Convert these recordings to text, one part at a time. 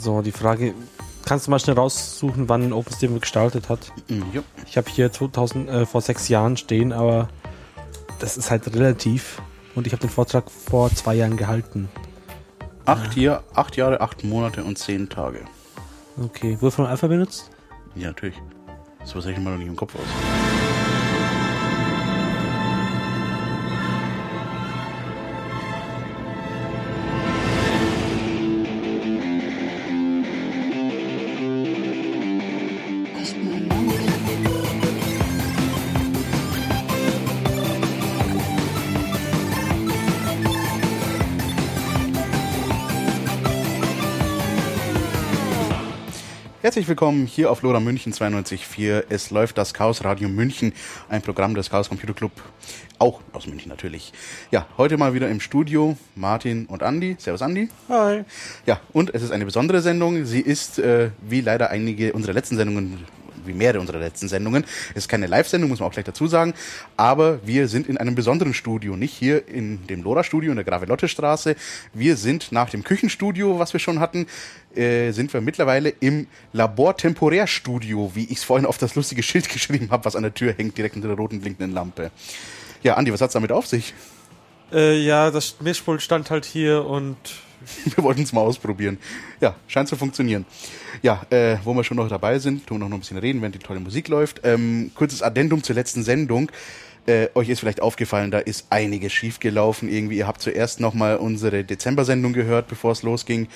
So, die Frage, kannst du mal schnell raussuchen, wann OpenStreetMap gestartet hat? Mhm, ja. Ich habe hier 2000, äh, vor sechs Jahren stehen, aber das ist halt relativ. Und ich habe den Vortrag vor zwei Jahren gehalten. Acht, Jahr, acht Jahre, acht Monate und zehn Tage. Okay, wurde von Alpha benutzt? Ja, natürlich. So was hätte ich mal noch nicht im Kopf aus. Herzlich willkommen hier auf Lora München 92.4. Es läuft das Chaos Radio München, ein Programm des Chaos Computer Club, auch aus München natürlich. Ja, heute mal wieder im Studio Martin und Andi. Servus Andi. Hi. Ja, und es ist eine besondere Sendung. Sie ist, äh, wie leider einige unserer letzten Sendungen wie mehrere unserer letzten Sendungen. Es ist keine Live-Sendung, muss man auch gleich dazu sagen. Aber wir sind in einem besonderen Studio, nicht hier in dem Lora-Studio in der Gravelotte-Straße. Wir sind nach dem Küchenstudio, was wir schon hatten, äh, sind wir mittlerweile im Labor-Temporär-Studio, wie ich es vorhin auf das lustige Schild geschrieben habe, was an der Tür hängt, direkt unter der roten blinkenden Lampe. Ja, Andi, was hat's damit auf sich? Äh, ja, das Mischpult stand halt hier und wir wollten es mal ausprobieren. Ja, scheint zu funktionieren. Ja, äh, wo wir schon noch dabei sind, tun wir noch ein bisschen reden, während die tolle Musik läuft. Ähm, kurzes Addendum zur letzten Sendung. Äh, euch ist vielleicht aufgefallen, da ist einiges schiefgelaufen. Irgendwie, ihr habt zuerst nochmal unsere Dezember-Sendung gehört, bevor es losging.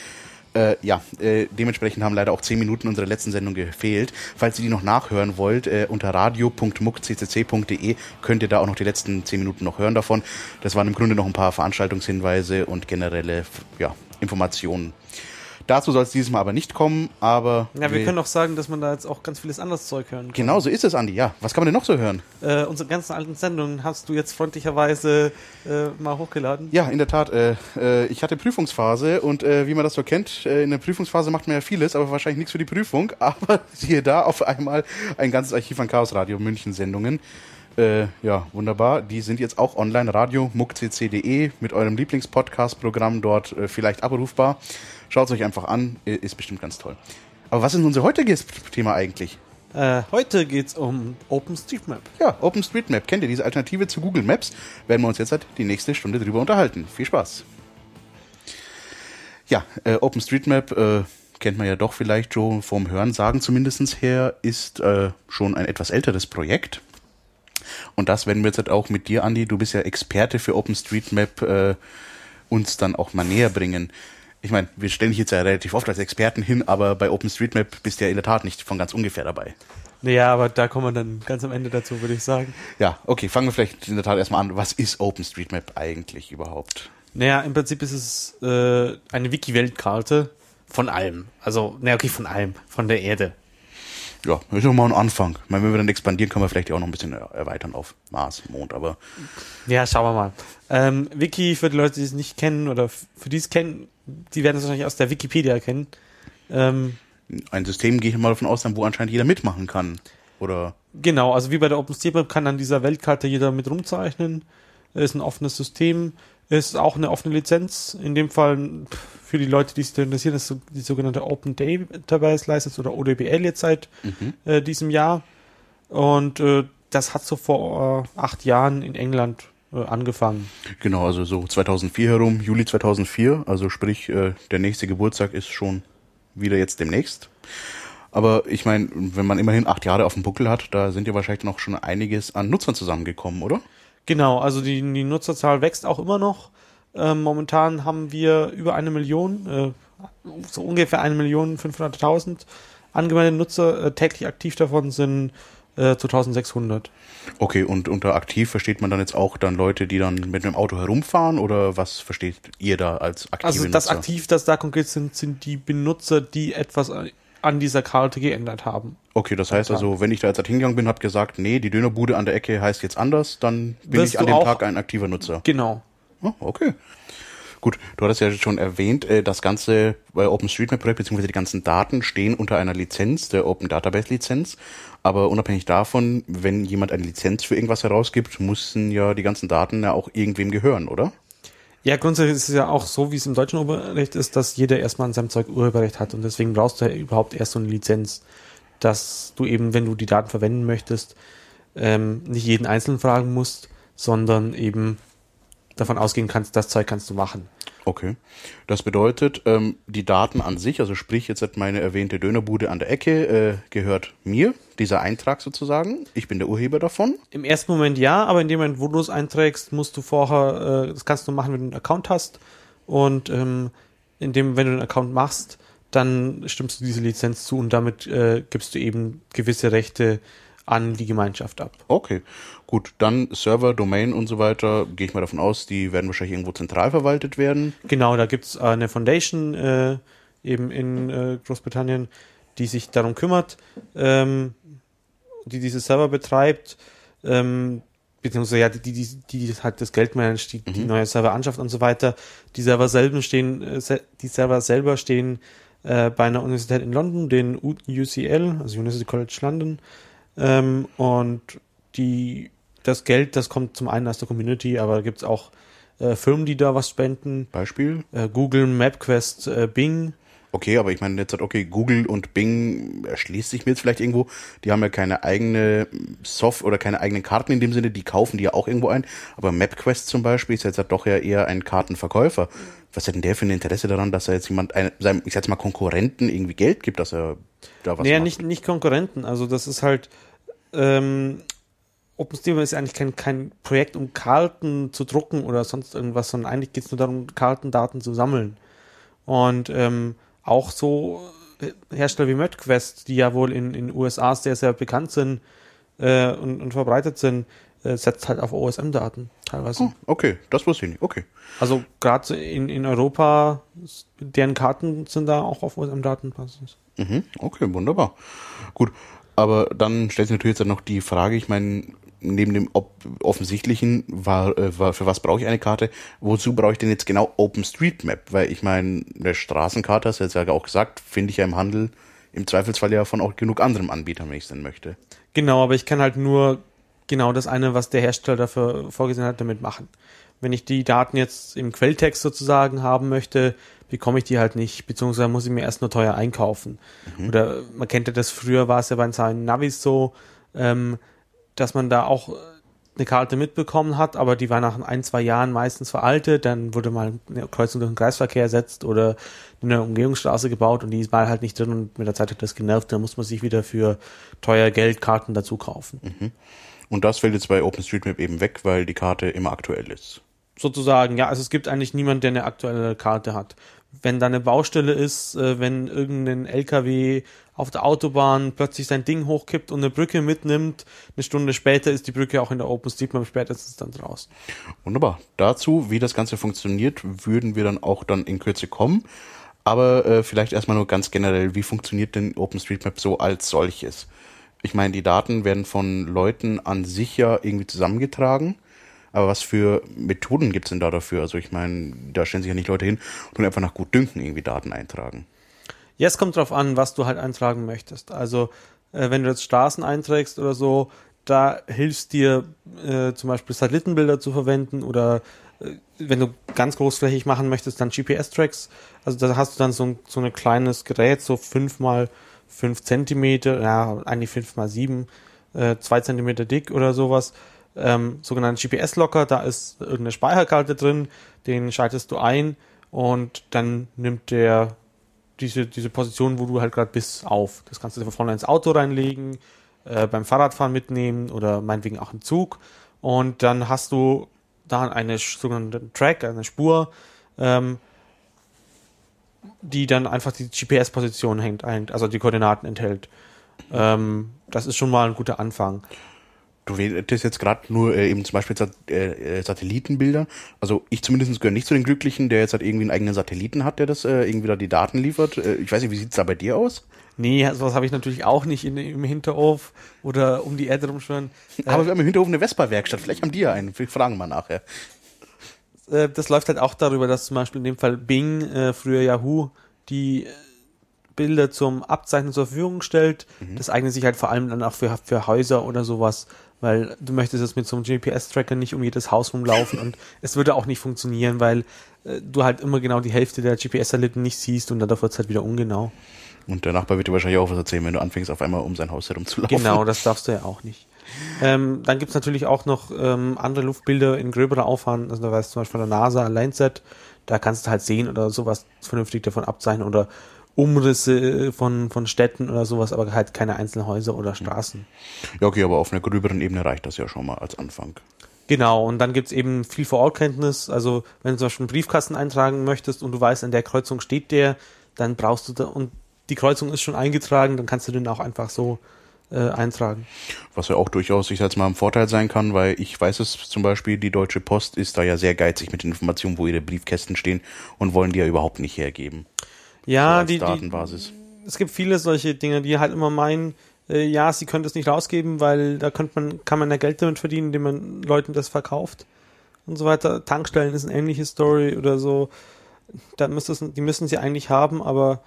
Äh, ja, äh, dementsprechend haben leider auch zehn Minuten unserer letzten Sendung gefehlt. Falls ihr die noch nachhören wollt, äh, unter radio.muckccc.de könnt ihr da auch noch die letzten zehn Minuten noch hören davon. Das waren im Grunde noch ein paar Veranstaltungshinweise und generelle ja, Informationen. Dazu soll es dieses Mal aber nicht kommen, aber. Ja, wir, wir können auch sagen, dass man da jetzt auch ganz vieles anderes Zeug hören kann. Genau, so ist es, Andi. Ja, was kann man denn noch so hören? Äh, unsere ganzen alten Sendungen hast du jetzt freundlicherweise äh, mal hochgeladen. Ja, in der Tat. Äh, äh, ich hatte Prüfungsphase und äh, wie man das so kennt, äh, in der Prüfungsphase macht man ja vieles, aber wahrscheinlich nichts für die Prüfung. Aber siehe da auf einmal ein ganzes Archiv an Chaos Radio München Sendungen. Äh, ja, wunderbar. Die sind jetzt auch online, radio muckcc.de mit eurem Lieblingspodcast-Programm dort äh, vielleicht abrufbar. Schaut es euch einfach an, ist bestimmt ganz toll. Aber was ist unser heutiges Thema eigentlich? Äh, heute geht es um OpenStreetMap. Ja, OpenStreetMap. Kennt ihr diese Alternative zu Google Maps? Werden wir uns jetzt halt die nächste Stunde drüber unterhalten. Viel Spaß. Ja, äh, OpenStreetMap äh, kennt man ja doch vielleicht schon vom Hörensagen zumindest her, ist äh, schon ein etwas älteres Projekt. Und das werden wir jetzt halt auch mit dir, Andi, du bist ja Experte für OpenStreetMap, äh, uns dann auch mal näher bringen ich meine, wir stellen dich jetzt ja relativ oft als Experten hin, aber bei OpenStreetMap bist du ja in der Tat nicht von ganz ungefähr dabei. Naja, aber da kommen wir dann ganz am Ende dazu, würde ich sagen. Ja, okay, fangen wir vielleicht in der Tat erstmal an. Was ist OpenStreetMap eigentlich überhaupt? Naja, im Prinzip ist es äh, eine Wiki-Weltkarte von allem. Also, naja, okay, von allem. Von der Erde. Ja, das ist doch mal ein Anfang. Ich meine, wenn wir dann expandieren, können wir vielleicht auch noch ein bisschen erweitern auf Mars, Mond, aber. Ja, schauen wir mal. Ähm, Wiki, für die Leute, die es nicht kennen oder für die es kennen, die werden es wahrscheinlich aus der Wikipedia kennen. Ähm, ein System, gehe ich mal davon aus, wo anscheinend jeder mitmachen kann. Oder? Genau, also wie bei der OpenStreetMap kann an dieser Weltkarte jeder mit rumzeichnen. Ist ein offenes System, ist auch eine offene Lizenz. In dem Fall für die Leute, die sich interessieren, ist die sogenannte Open Database License oder ODBL jetzt seit mhm. äh, diesem Jahr. Und äh, das hat so vor äh, acht Jahren in England äh, angefangen. Genau, also so 2004 herum, Juli 2004. Also sprich, äh, der nächste Geburtstag ist schon wieder jetzt demnächst. Aber ich meine, wenn man immerhin acht Jahre auf dem Buckel hat, da sind ja wahrscheinlich noch schon einiges an Nutzern zusammengekommen, oder? Genau, also die, die Nutzerzahl wächst auch immer noch. Ähm, momentan haben wir über eine Million, äh, so ungefähr eine Million 500.000 angemeldete Nutzer. Äh, täglich aktiv davon sind äh, 2600. Okay, und unter aktiv versteht man dann jetzt auch dann Leute, die dann mit einem Auto herumfahren oder was versteht ihr da als aktive Also das Nutzer? aktiv, das da konkret sind, sind die Benutzer, die etwas an dieser Karte geändert haben. Okay, das heißt also, wenn ich da jetzt halt hingegangen bin, habe gesagt, nee, die Dönerbude an der Ecke heißt jetzt anders, dann bin Wirst ich an dem Tag ein aktiver Nutzer. Genau. Oh, okay. Gut, du hattest ja schon erwähnt, äh, das ganze OpenStreetMap-Projekt bzw. die ganzen Daten stehen unter einer Lizenz, der Open Database Lizenz. Aber unabhängig davon, wenn jemand eine Lizenz für irgendwas herausgibt, müssen ja die ganzen Daten ja auch irgendwem gehören, oder? Ja, grundsätzlich ist es ja auch so, wie es im deutschen Urheberrecht ist, dass jeder erstmal an seinem Zeug Urheberrecht hat und deswegen brauchst du ja überhaupt erst so eine Lizenz, dass du eben, wenn du die Daten verwenden möchtest, ähm, nicht jeden einzelnen fragen musst, sondern eben davon ausgehen kannst, das Zeug kannst du machen. Okay. Das bedeutet, ähm, die Daten an sich, also sprich jetzt meine erwähnte Dönerbude an der Ecke, äh, gehört mir, dieser Eintrag sozusagen. Ich bin der Urheber davon. Im ersten Moment ja, aber in dem Moment, wo du es einträgst, musst du vorher, äh, das kannst du machen, wenn du einen Account hast. Und ähm, in dem, wenn du einen Account machst, dann stimmst du diese Lizenz zu und damit äh, gibst du eben gewisse Rechte an die Gemeinschaft ab. Okay, gut. Dann Server, Domain und so weiter, gehe ich mal davon aus, die werden wahrscheinlich irgendwo zentral verwaltet werden. Genau, da gibt's eine Foundation äh, eben in äh, Großbritannien, die sich darum kümmert, ähm, die diese Server betreibt, ähm, beziehungsweise ja, die, die, die, die halt das Geld managt, die, mhm. die neue Server anschafft und so weiter. Die Server selber stehen, äh, die Server selber stehen äh, bei einer Universität in London, den UCL, also University College London, ähm, und die, das Geld, das kommt zum einen aus der Community, aber gibt es auch äh, Firmen, die da was spenden. Beispiel? Äh, Google, MapQuest, äh, Bing. Okay, aber ich meine jetzt, okay, Google und Bing erschließt sich mir jetzt vielleicht irgendwo. Die haben ja keine eigene Soft oder keine eigenen Karten in dem Sinne, die kaufen die ja auch irgendwo ein. Aber MapQuest zum Beispiel ist jetzt halt doch ja eher ein Kartenverkäufer. Was hat denn der für ein Interesse daran, dass er jetzt jemand, einem, seinem, ich sag mal, Konkurrenten irgendwie Geld gibt, dass er da was naja, macht? nicht, nicht Konkurrenten. Also das ist halt, ähm, OpenStreetMap ist eigentlich kein, kein Projekt, um Karten zu drucken oder sonst irgendwas, sondern eigentlich geht es nur darum, Kartendaten zu sammeln. Und ähm, auch so äh, Hersteller wie MedQuest, die ja wohl in den USA sehr, sehr bekannt sind äh, und, und verbreitet sind, äh, setzt halt auf OSM-Daten teilweise. Oh, okay, das wusste ich nicht. Okay. Also gerade in, in Europa, deren Karten sind da auch auf OSM-Daten. Mhm, okay, wunderbar. Gut, aber dann stellt sich natürlich jetzt noch die Frage, ich meine, neben dem offensichtlichen, war, äh, war, für was brauche ich eine Karte? Wozu brauche ich denn jetzt genau OpenStreetMap? Weil ich meine, eine Straßenkarte, hast du jetzt ja auch gesagt, finde ich ja im Handel im Zweifelsfall ja von auch genug anderen Anbietern, wenn ich es denn möchte. Genau, aber ich kann halt nur genau das eine, was der Hersteller dafür vorgesehen hat, damit machen. Wenn ich die Daten jetzt im Quelltext sozusagen haben möchte, bekomme ich die halt nicht, beziehungsweise muss ich mir erst nur teuer einkaufen. Mhm. Oder man kennt ja das, früher war es ja bei seinen Navis so, ähm, dass man da auch eine Karte mitbekommen hat, aber die war nach ein, zwei Jahren meistens veraltet, dann wurde mal eine Kreuzung durch den Kreisverkehr ersetzt oder eine Umgehungsstraße gebaut und die war halt nicht drin und mit der Zeit hat das genervt, dann muss man sich wieder für teuer Geld Karten dazu kaufen. Mhm. Und das fällt jetzt bei OpenStreetMap eben weg, weil die Karte immer aktuell ist. Sozusagen, ja, also es gibt eigentlich niemanden, der eine aktuelle Karte hat. Wenn da eine Baustelle ist, äh, wenn irgendein LKW auf der Autobahn plötzlich sein Ding hochkippt und eine Brücke mitnimmt. Eine Stunde später ist die Brücke auch in der OpenStreetMap spätestens dann draußen. Wunderbar. Dazu, wie das Ganze funktioniert, würden wir dann auch dann in Kürze kommen. Aber äh, vielleicht erstmal nur ganz generell, wie funktioniert denn OpenStreetMap so als solches? Ich meine, die Daten werden von Leuten an sich ja irgendwie zusammengetragen. Aber was für Methoden gibt's denn da dafür? Also ich meine, da stellen sich ja nicht Leute hin und einfach nach gut Dünken irgendwie Daten eintragen. Ja, es kommt drauf an, was du halt eintragen möchtest. Also, äh, wenn du jetzt Straßen einträgst oder so, da hilfst dir äh, zum Beispiel Satellitenbilder zu verwenden oder äh, wenn du ganz großflächig machen möchtest, dann GPS-Tracks. Also da hast du dann so ein, so ein kleines Gerät, so fünf mal fünf Zentimeter, ja, eigentlich fünf mal sieben, äh, zwei Zentimeter dick oder sowas. Ähm, sogenannten GPS-Locker, da ist irgendeine Speicherkarte drin, den schaltest du ein und dann nimmt der diese, diese Position, wo du halt gerade bist, auf. Das kannst du von vorne ins Auto reinlegen, äh, beim Fahrradfahren mitnehmen oder meinetwegen auch im Zug. Und dann hast du da eine sogenannte Track, eine Spur, ähm, die dann einfach die GPS-Position hängt, also die Koordinaten enthält. Ähm, das ist schon mal ein guter Anfang. Du redest jetzt gerade nur äh, eben zum Beispiel äh, äh, Satellitenbilder. Also ich zumindest gehöre nicht zu den Glücklichen, der jetzt halt irgendwie einen eigenen Satelliten hat, der das äh, irgendwie da die Daten liefert. Äh, ich weiß nicht, wie sieht's da bei dir aus? Nee, sowas habe ich natürlich auch nicht in, im Hinterhof oder um die Erde rumschwören. Aber äh, wir haben im Hinterhof eine Vespa-Werkstatt. Vielleicht haben die ja einen. Wir fragen mal nachher. Äh, das läuft halt auch darüber, dass zum Beispiel in dem Fall Bing, äh, früher Yahoo, die Bilder zum Abzeichnen zur Verfügung stellt. Mhm. Das eignet sich halt vor allem dann auch für, für Häuser oder sowas weil du möchtest jetzt mit so einem GPS-Tracker nicht um jedes Haus rumlaufen und es würde auch nicht funktionieren, weil äh, du halt immer genau die Hälfte der GPS-Satelliten nicht siehst und dann wird es halt wieder ungenau. Und der Nachbar wird dir wahrscheinlich auch was erzählen, wenn du anfängst, auf einmal um sein Haus herumzulaufen. Genau, das darfst du ja auch nicht. Ähm, dann gibt's natürlich auch noch ähm, andere Luftbilder in gröberer Aufwand. Also da weißt du zum Beispiel von der NASA, Landsat, da kannst du halt sehen oder sowas vernünftig davon abzeichnen oder Umrisse von, von Städten oder sowas, aber halt keine einzelnen Häuser oder Straßen. Ja, okay, aber auf einer gröberen Ebene reicht das ja schon mal als Anfang. Genau, und dann gibt's eben viel Vorortkenntnis. Also wenn du zum Beispiel einen Briefkasten eintragen möchtest und du weißt, an der Kreuzung steht der, dann brauchst du da, und die Kreuzung ist schon eingetragen, dann kannst du den auch einfach so äh, eintragen. Was ja auch durchaus, ich sag mal, ein Vorteil sein kann, weil ich weiß es zum Beispiel, die Deutsche Post ist da ja sehr geizig mit den Informationen, wo ihre Briefkästen stehen und wollen die ja überhaupt nicht hergeben. Ja, so die, Datenbasis. Die, es gibt viele solche Dinge, die halt immer meinen, äh, ja, sie können das nicht rausgeben, weil da könnte man, kann man ja Geld damit verdienen, indem man Leuten das verkauft und so weiter. Tankstellen ist eine ähnliche Story oder so. Da müsste die müssen sie eigentlich haben, aber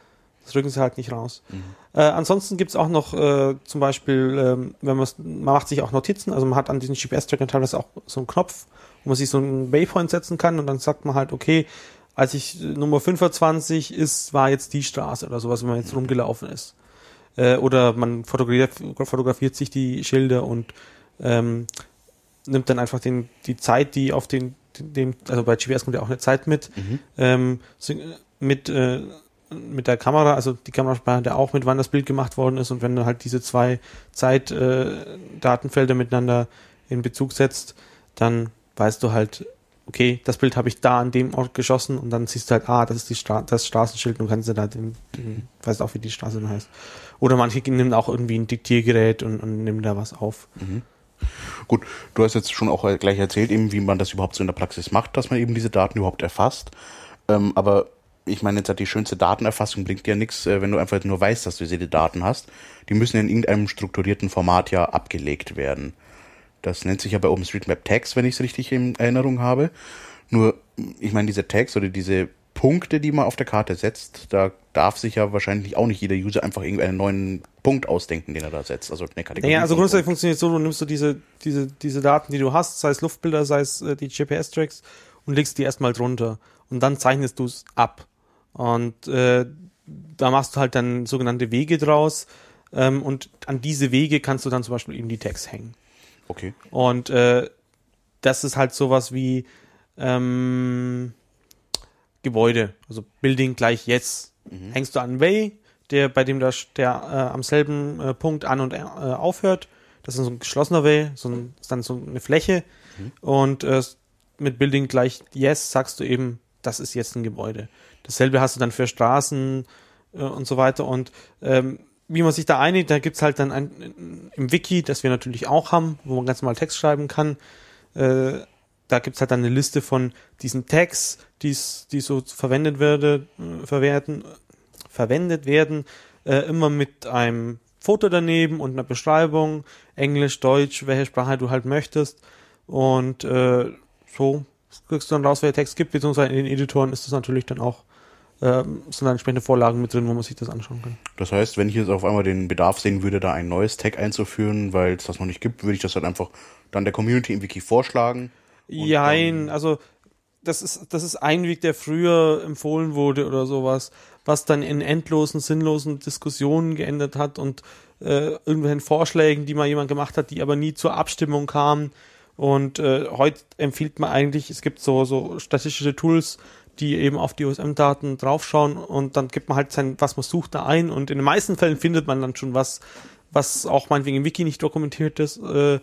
das rücken sie halt nicht raus. Mhm. Äh, ansonsten gibt's auch noch äh, zum Beispiel, ähm, wenn man man macht sich auch Notizen, also man hat an diesen GPS-Trackern teilweise auch so einen Knopf, wo man sich so einen Waypoint setzen kann und dann sagt man halt, okay, als ich Nummer 25 ist, war jetzt die Straße oder sowas, wenn man jetzt rumgelaufen ist. Äh, oder man fotografiert, fotografiert sich die Schilder und ähm, nimmt dann einfach den, die Zeit, die auf den, dem, also bei GPS kommt ja auch eine Zeit mit, mhm. ähm, mit, äh, mit der Kamera, also die Kamera speichert ja auch mit, wann das Bild gemacht worden ist und wenn du halt diese zwei Zeitdatenfelder äh, miteinander in Bezug setzt, dann weißt du halt, okay, das Bild habe ich da an dem Ort geschossen und dann siehst du halt, ah, das ist die Stra das Straßenschild und kannst du da den, den weißt auch, wie die Straße dann heißt. Oder manche nehmen auch irgendwie ein Diktiergerät und, und nehmen da was auf. Mhm. Gut, du hast jetzt schon auch gleich erzählt, eben, wie man das überhaupt so in der Praxis macht, dass man eben diese Daten überhaupt erfasst. Ähm, aber ich meine, jetzt hat die schönste Datenerfassung bringt ja nichts, äh, wenn du einfach nur weißt, dass du diese Daten hast. Die müssen in irgendeinem strukturierten Format ja abgelegt werden. Das nennt sich ja bei OpenStreetMap Tags, wenn ich es richtig in Erinnerung habe. Nur, ich meine, diese Tags oder diese Punkte, die man auf der Karte setzt, da darf sich ja wahrscheinlich auch nicht jeder User einfach irgendeinen neuen Punkt ausdenken, den er da setzt. Also eine Kategorie. Ja, also grundsätzlich funktioniert es so, du nimmst du diese, diese, diese Daten, die du hast, sei es Luftbilder, sei es äh, die GPS-Tracks und legst die erstmal drunter. Und dann zeichnest du es ab. Und äh, da machst du halt dann sogenannte Wege draus. Ähm, und an diese Wege kannst du dann zum Beispiel eben die Tags hängen. Okay. Und äh, das ist halt sowas wie ähm, Gebäude, also Building gleich jetzt. Mhm. Hängst du an Way, der bei dem der, der äh, am selben äh, Punkt an und äh, aufhört. Das ist so ein geschlossener Way, so ein, ist dann so eine Fläche. Mhm. Und äh, mit Building gleich Yes sagst du eben, das ist jetzt ein Gebäude. Dasselbe hast du dann für Straßen äh, und so weiter. Und ähm, wie man sich da einigt, da gibt's halt dann ein, im Wiki, das wir natürlich auch haben, wo man ganz normal Text schreiben kann. Äh, da gibt's halt dann eine Liste von diesen Tags, die's, die so verwendet werde, äh, verwerten, verwendet werden, äh, immer mit einem Foto daneben und einer Beschreibung, Englisch, Deutsch, welche Sprache du halt möchtest. Und äh, so kriegst du dann raus, welcher Text gibt, beziehungsweise in den Editoren ist das natürlich dann auch ähm, sind da entsprechende Vorlagen mit drin, wo man sich das anschauen kann. Das heißt, wenn ich jetzt auf einmal den Bedarf sehen würde, da ein neues Tag einzuführen, weil es das noch nicht gibt, würde ich das dann einfach dann der Community im Wiki vorschlagen. Jein, also das ist, das ist ein Weg, der früher empfohlen wurde oder sowas, was dann in endlosen, sinnlosen Diskussionen geändert hat und äh, irgendwelchen Vorschlägen, die mal jemand gemacht hat, die aber nie zur Abstimmung kamen. Und äh, heute empfiehlt man eigentlich, es gibt so, so statistische Tools, die eben auf die OSM-Daten draufschauen und dann gibt man halt sein, was man sucht, da ein und in den meisten Fällen findet man dann schon was, was auch meinetwegen im Wiki nicht dokumentiert ist, äh,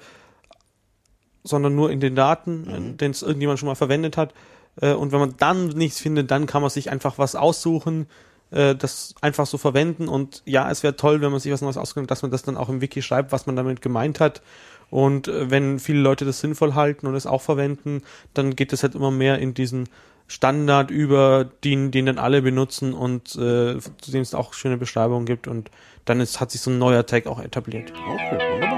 sondern nur in den Daten, mhm. den es irgendjemand schon mal verwendet hat. Äh, und wenn man dann nichts findet, dann kann man sich einfach was aussuchen, äh, das einfach so verwenden und ja, es wäre toll, wenn man sich was Neues auskennt, dass man das dann auch im Wiki schreibt, was man damit gemeint hat. Und äh, wenn viele Leute das sinnvoll halten und es auch verwenden, dann geht es halt immer mehr in diesen Standard über, den, den dann alle benutzen und äh, zu dem es auch schöne Beschreibungen gibt und dann ist, hat sich so ein neuer Tag auch etabliert. Okay, wunderbar.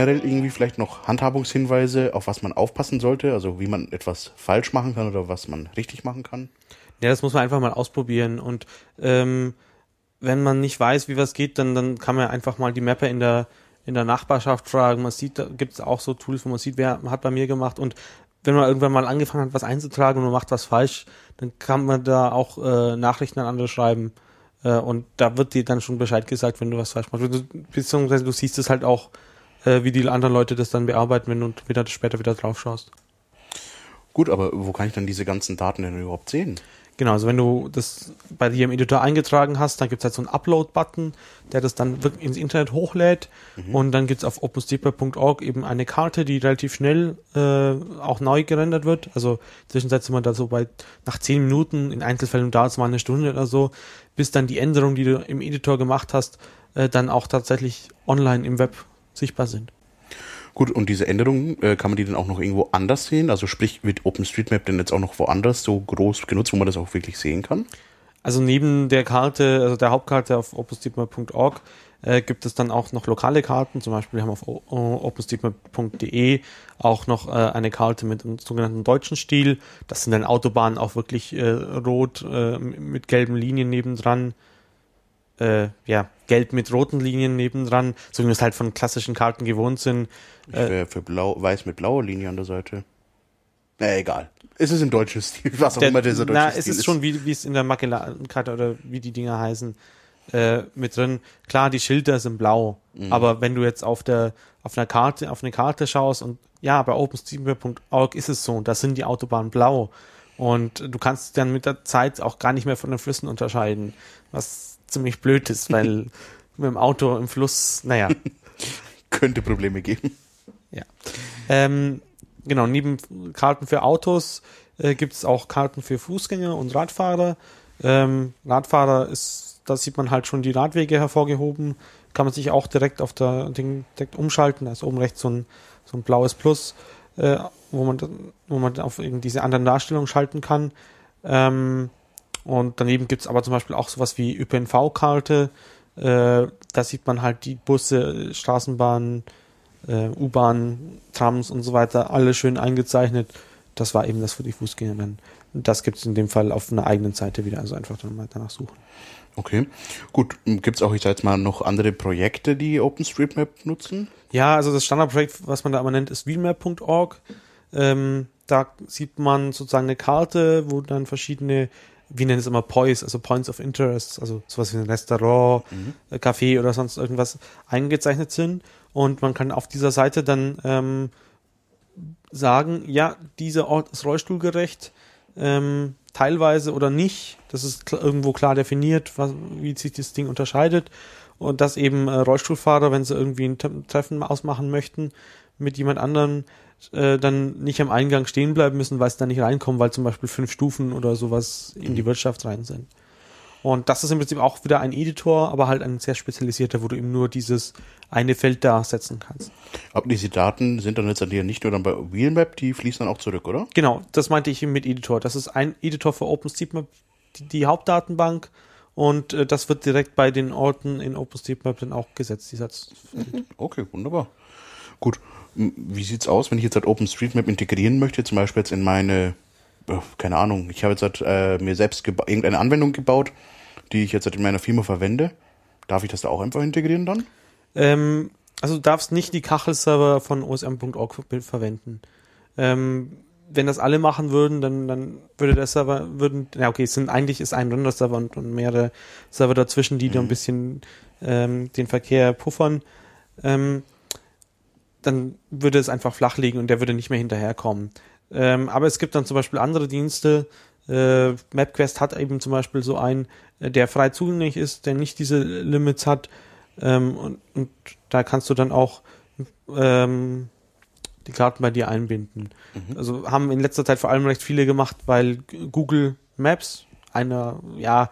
Generell irgendwie vielleicht noch Handhabungshinweise, auf was man aufpassen sollte? Also wie man etwas falsch machen kann oder was man richtig machen kann? Ja, das muss man einfach mal ausprobieren. Und ähm, wenn man nicht weiß, wie was geht, dann, dann kann man einfach mal die Mapper in der, in der Nachbarschaft fragen. Man sieht, da gibt es auch so Tools, wo man sieht, wer hat bei mir gemacht. Und wenn man irgendwann mal angefangen hat, was einzutragen und man macht was falsch, dann kann man da auch äh, Nachrichten an andere schreiben. Äh, und da wird dir dann schon Bescheid gesagt, wenn du was falsch machst. Beziehungsweise du siehst es halt auch, äh, wie die anderen Leute das dann bearbeiten, wenn du wieder später wieder drauf schaust. Gut, aber wo kann ich dann diese ganzen Daten denn überhaupt sehen? Genau, also wenn du das bei dir im Editor eingetragen hast, dann gibt es halt so einen Upload-Button, der das dann wirklich ins Internet hochlädt mhm. und dann gibt es auf OpenStreetMap.org eben eine Karte, die relativ schnell äh, auch neu gerendert wird. Also zwischenzeitlich sind wir da so bei nach zehn Minuten, in Einzelfällen dauert es mal eine Stunde oder so, bis dann die Änderungen, die du im Editor gemacht hast, äh, dann auch tatsächlich online im Web sichtbar sind. Gut, und diese Änderungen, äh, kann man die dann auch noch irgendwo anders sehen? Also sprich, wird OpenStreetMap denn jetzt auch noch woanders so groß genutzt, wo man das auch wirklich sehen kann? Also neben der Karte, also der Hauptkarte auf OpenStreetMap.org äh, gibt es dann auch noch lokale Karten. Zum Beispiel haben wir auf OpenStreetMap.de auch noch äh, eine Karte mit einem sogenannten deutschen Stil. Das sind dann Autobahnen auch wirklich äh, rot äh, mit gelben Linien nebendran äh, ja, gelb mit roten Linien nebendran, so wie wir es halt von klassischen Karten gewohnt sind. Ich wäre für blau, weiß mit blauer Linie an der Seite. Na, egal. Es ist im deutschen Stil, was auch der, immer dieser deutsche na, Stil ist. Na, es ist schon, wie, wie es in der Magellankarte oder wie die Dinger heißen, äh, mit drin. Klar, die Schilder sind blau, mhm. aber wenn du jetzt auf der, auf einer Karte, auf eine Karte schaust und ja, bei OpenStreetMap.org ist es so, da sind die Autobahnen blau. Und du kannst dann mit der Zeit auch gar nicht mehr von den Flüssen unterscheiden, was ziemlich blöd ist, weil mit dem Auto im Fluss, naja. Könnte Probleme geben. Ja. Ähm, genau, neben Karten für Autos äh, gibt es auch Karten für Fußgänger und Radfahrer. Ähm, Radfahrer ist, da sieht man halt schon die Radwege hervorgehoben. Kann man sich auch direkt auf der Ding direkt umschalten. Da ist oben rechts so ein, so ein blaues Plus, äh, wo man wo man auf irgendwie diese anderen Darstellungen schalten kann. Ähm, und daneben gibt es aber zum Beispiel auch sowas wie ÖPNV-Karte. Äh, da sieht man halt die Busse, Straßenbahnen, äh, U-Bahnen, Trams und so weiter, alle schön eingezeichnet. Das war eben das für die Fußgänger dann. Das gibt es in dem Fall auf einer eigenen Seite wieder, also einfach dann mal danach suchen. Okay, gut. Gibt es auch, ich sag jetzt mal, noch andere Projekte, die OpenStreetMap nutzen? Ja, also das Standardprojekt, was man da immer nennt, ist wheelmap.org. Ähm, da sieht man sozusagen eine Karte, wo dann verschiedene wie nennen es immer Points, also Points of Interest, also sowas wie ein Restaurant, mhm. Äh, Café oder sonst irgendwas eingezeichnet sind. Und man kann auf dieser Seite dann ähm, sagen, ja, dieser Ort ist rollstuhlgerecht, ähm, teilweise oder nicht. Das ist irgendwo klar definiert, was, wie sich das Ding unterscheidet. Und dass eben äh, Rollstuhlfahrer, wenn sie irgendwie ein Treffen ausmachen möchten mit jemand anderem, äh, dann nicht am Eingang stehen bleiben müssen, weil sie da nicht reinkommen, weil zum Beispiel fünf Stufen oder sowas in die mhm. Wirtschaft rein sind. Und das ist im Prinzip auch wieder ein Editor, aber halt ein sehr spezialisierter, wo du eben nur dieses eine Feld da setzen kannst. Aber diese Daten sind dann letztendlich nicht nur dann bei Wheelmap, die fließen dann auch zurück, oder? Genau, das meinte ich mit Editor. Das ist ein Editor für OpenStreetMap, die, die Hauptdatenbank. Und äh, das wird direkt bei den Orten in OpenStreetMap dann auch gesetzt, dieser mhm. Okay, wunderbar. Gut. Wie sieht's aus, wenn ich jetzt halt OpenStreetMap integrieren möchte, zum Beispiel jetzt in meine, oh, keine Ahnung, ich habe jetzt halt, äh, mir selbst irgendeine Anwendung gebaut, die ich jetzt halt in meiner Firma verwende. Darf ich das da auch einfach integrieren dann? Ähm, also du darfst nicht die Kachelserver von osm.org verwenden. Ähm, wenn das alle machen würden, dann, dann würde der Server, würden, ja okay, es sind eigentlich ist ein Render-Server und, und, mehrere Server dazwischen, die mhm. da ein bisschen ähm, den Verkehr puffern. Ähm, dann würde es einfach flach liegen und der würde nicht mehr hinterherkommen. Ähm, aber es gibt dann zum Beispiel andere Dienste. Äh, MapQuest hat eben zum Beispiel so einen, äh, der frei zugänglich ist, der nicht diese Limits hat. Ähm, und, und, da kannst du dann auch ähm, die Karten bei dir einbinden. Mhm. Also haben in letzter Zeit vor allem recht viele gemacht, weil Google Maps einer, ja,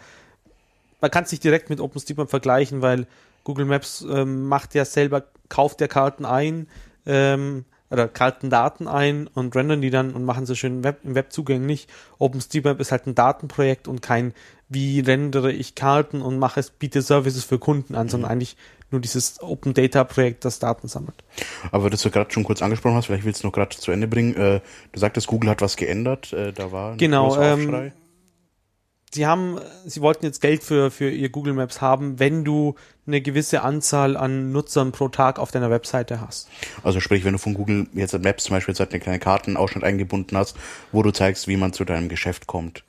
man kann es nicht direkt mit OpenStreetMap vergleichen, weil Google Maps ähm, macht ja selber, kauft der Karten ein, ähm, oder Kartendaten ein und rendern die dann und machen sie schön im Web, im Web zugänglich. OpenStreetMap ist halt ein Datenprojekt und kein wie rendere ich Karten und mache es, biete Services für Kunden an, sondern eigentlich nur dieses Open Data Projekt, das Daten sammelt. Aber das du gerade schon kurz angesprochen hast, vielleicht willst du noch gerade zu Ende bringen. Äh, du sagtest, Google hat was geändert. Äh, da war ein Genau, ähm, Aufschrei. sie haben, sie wollten jetzt Geld für, für ihr Google Maps haben, wenn du eine gewisse Anzahl an Nutzern pro Tag auf deiner Webseite hast. Also sprich, wenn du von Google jetzt in Maps zum Beispiel jetzt halt eine kleine Kartenausschnitt eingebunden hast, wo du zeigst, wie man zu deinem Geschäft kommt.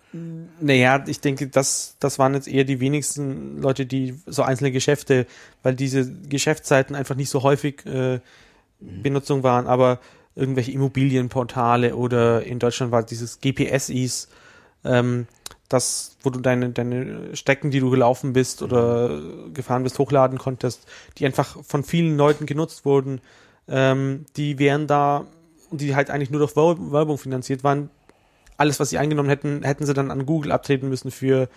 Naja, ich denke, das, das waren jetzt eher die wenigsten Leute, die so einzelne Geschäfte, weil diese Geschäftsseiten einfach nicht so häufig äh, Benutzung waren, aber irgendwelche Immobilienportale oder in Deutschland war dieses GPS-Is, ähm, das, wo du deine, deine Strecken, die du gelaufen bist oder gefahren bist, hochladen konntest, die einfach von vielen Leuten genutzt wurden, ähm, die wären da, die halt eigentlich nur durch Wer- Werbung finanziert waren, alles, was sie eingenommen hätten, hätten sie dann an Google abtreten müssen für,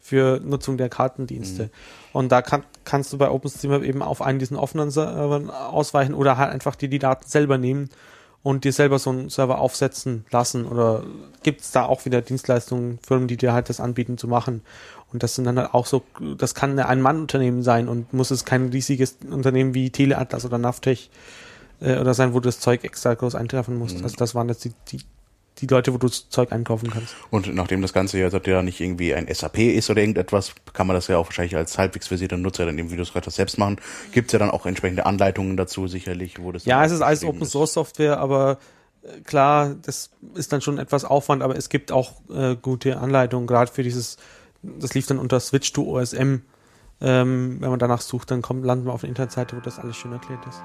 für Nutzung der Kartendienste. Und da kann, kannst du bei OpenStreetMap eben auf einen diesen offenen Servern ausweichen oder halt einfach dir die Daten selber nehmen und dir selber so einen Server aufsetzen lassen. Oder gibt es da auch wieder Dienstleistungen, Firmen, die dir halt das anbieten zu machen. Und das sind dann halt auch so, das kann ein Ein-Mann-Unternehmen sein und muss es kein riesiges Unternehmen wie Teleatlas oder Naftech äh, oder sein, wo du das Zeug extra groß eintreffen musst. Also das waren jetzt die, die, die Leute, wo du das Zeug einkaufen kannst. Und nachdem das Ganze jetzt ja nicht irgendwie ein SAP ist oder irgendetwas, kann man das ja auch wahrscheinlich als halbwegs versierter Nutzer dann eben, wie du es gerade hast, selbst machen. Gibt's ja dann auch entsprechende Anleitungen dazu sicherlich, wo das Ja, es ist alles Open Source Software, aber äh, klar, das ist dann schon etwas Aufwand, aber es gibt auch äh, gute Anleitungen, gerade für dieses, das lief dann unter Switch to OSM. Ähm, wenn man danach sucht, dann kommt, landen wir auf einer Internetseite, wo das alles schön erklärt ist.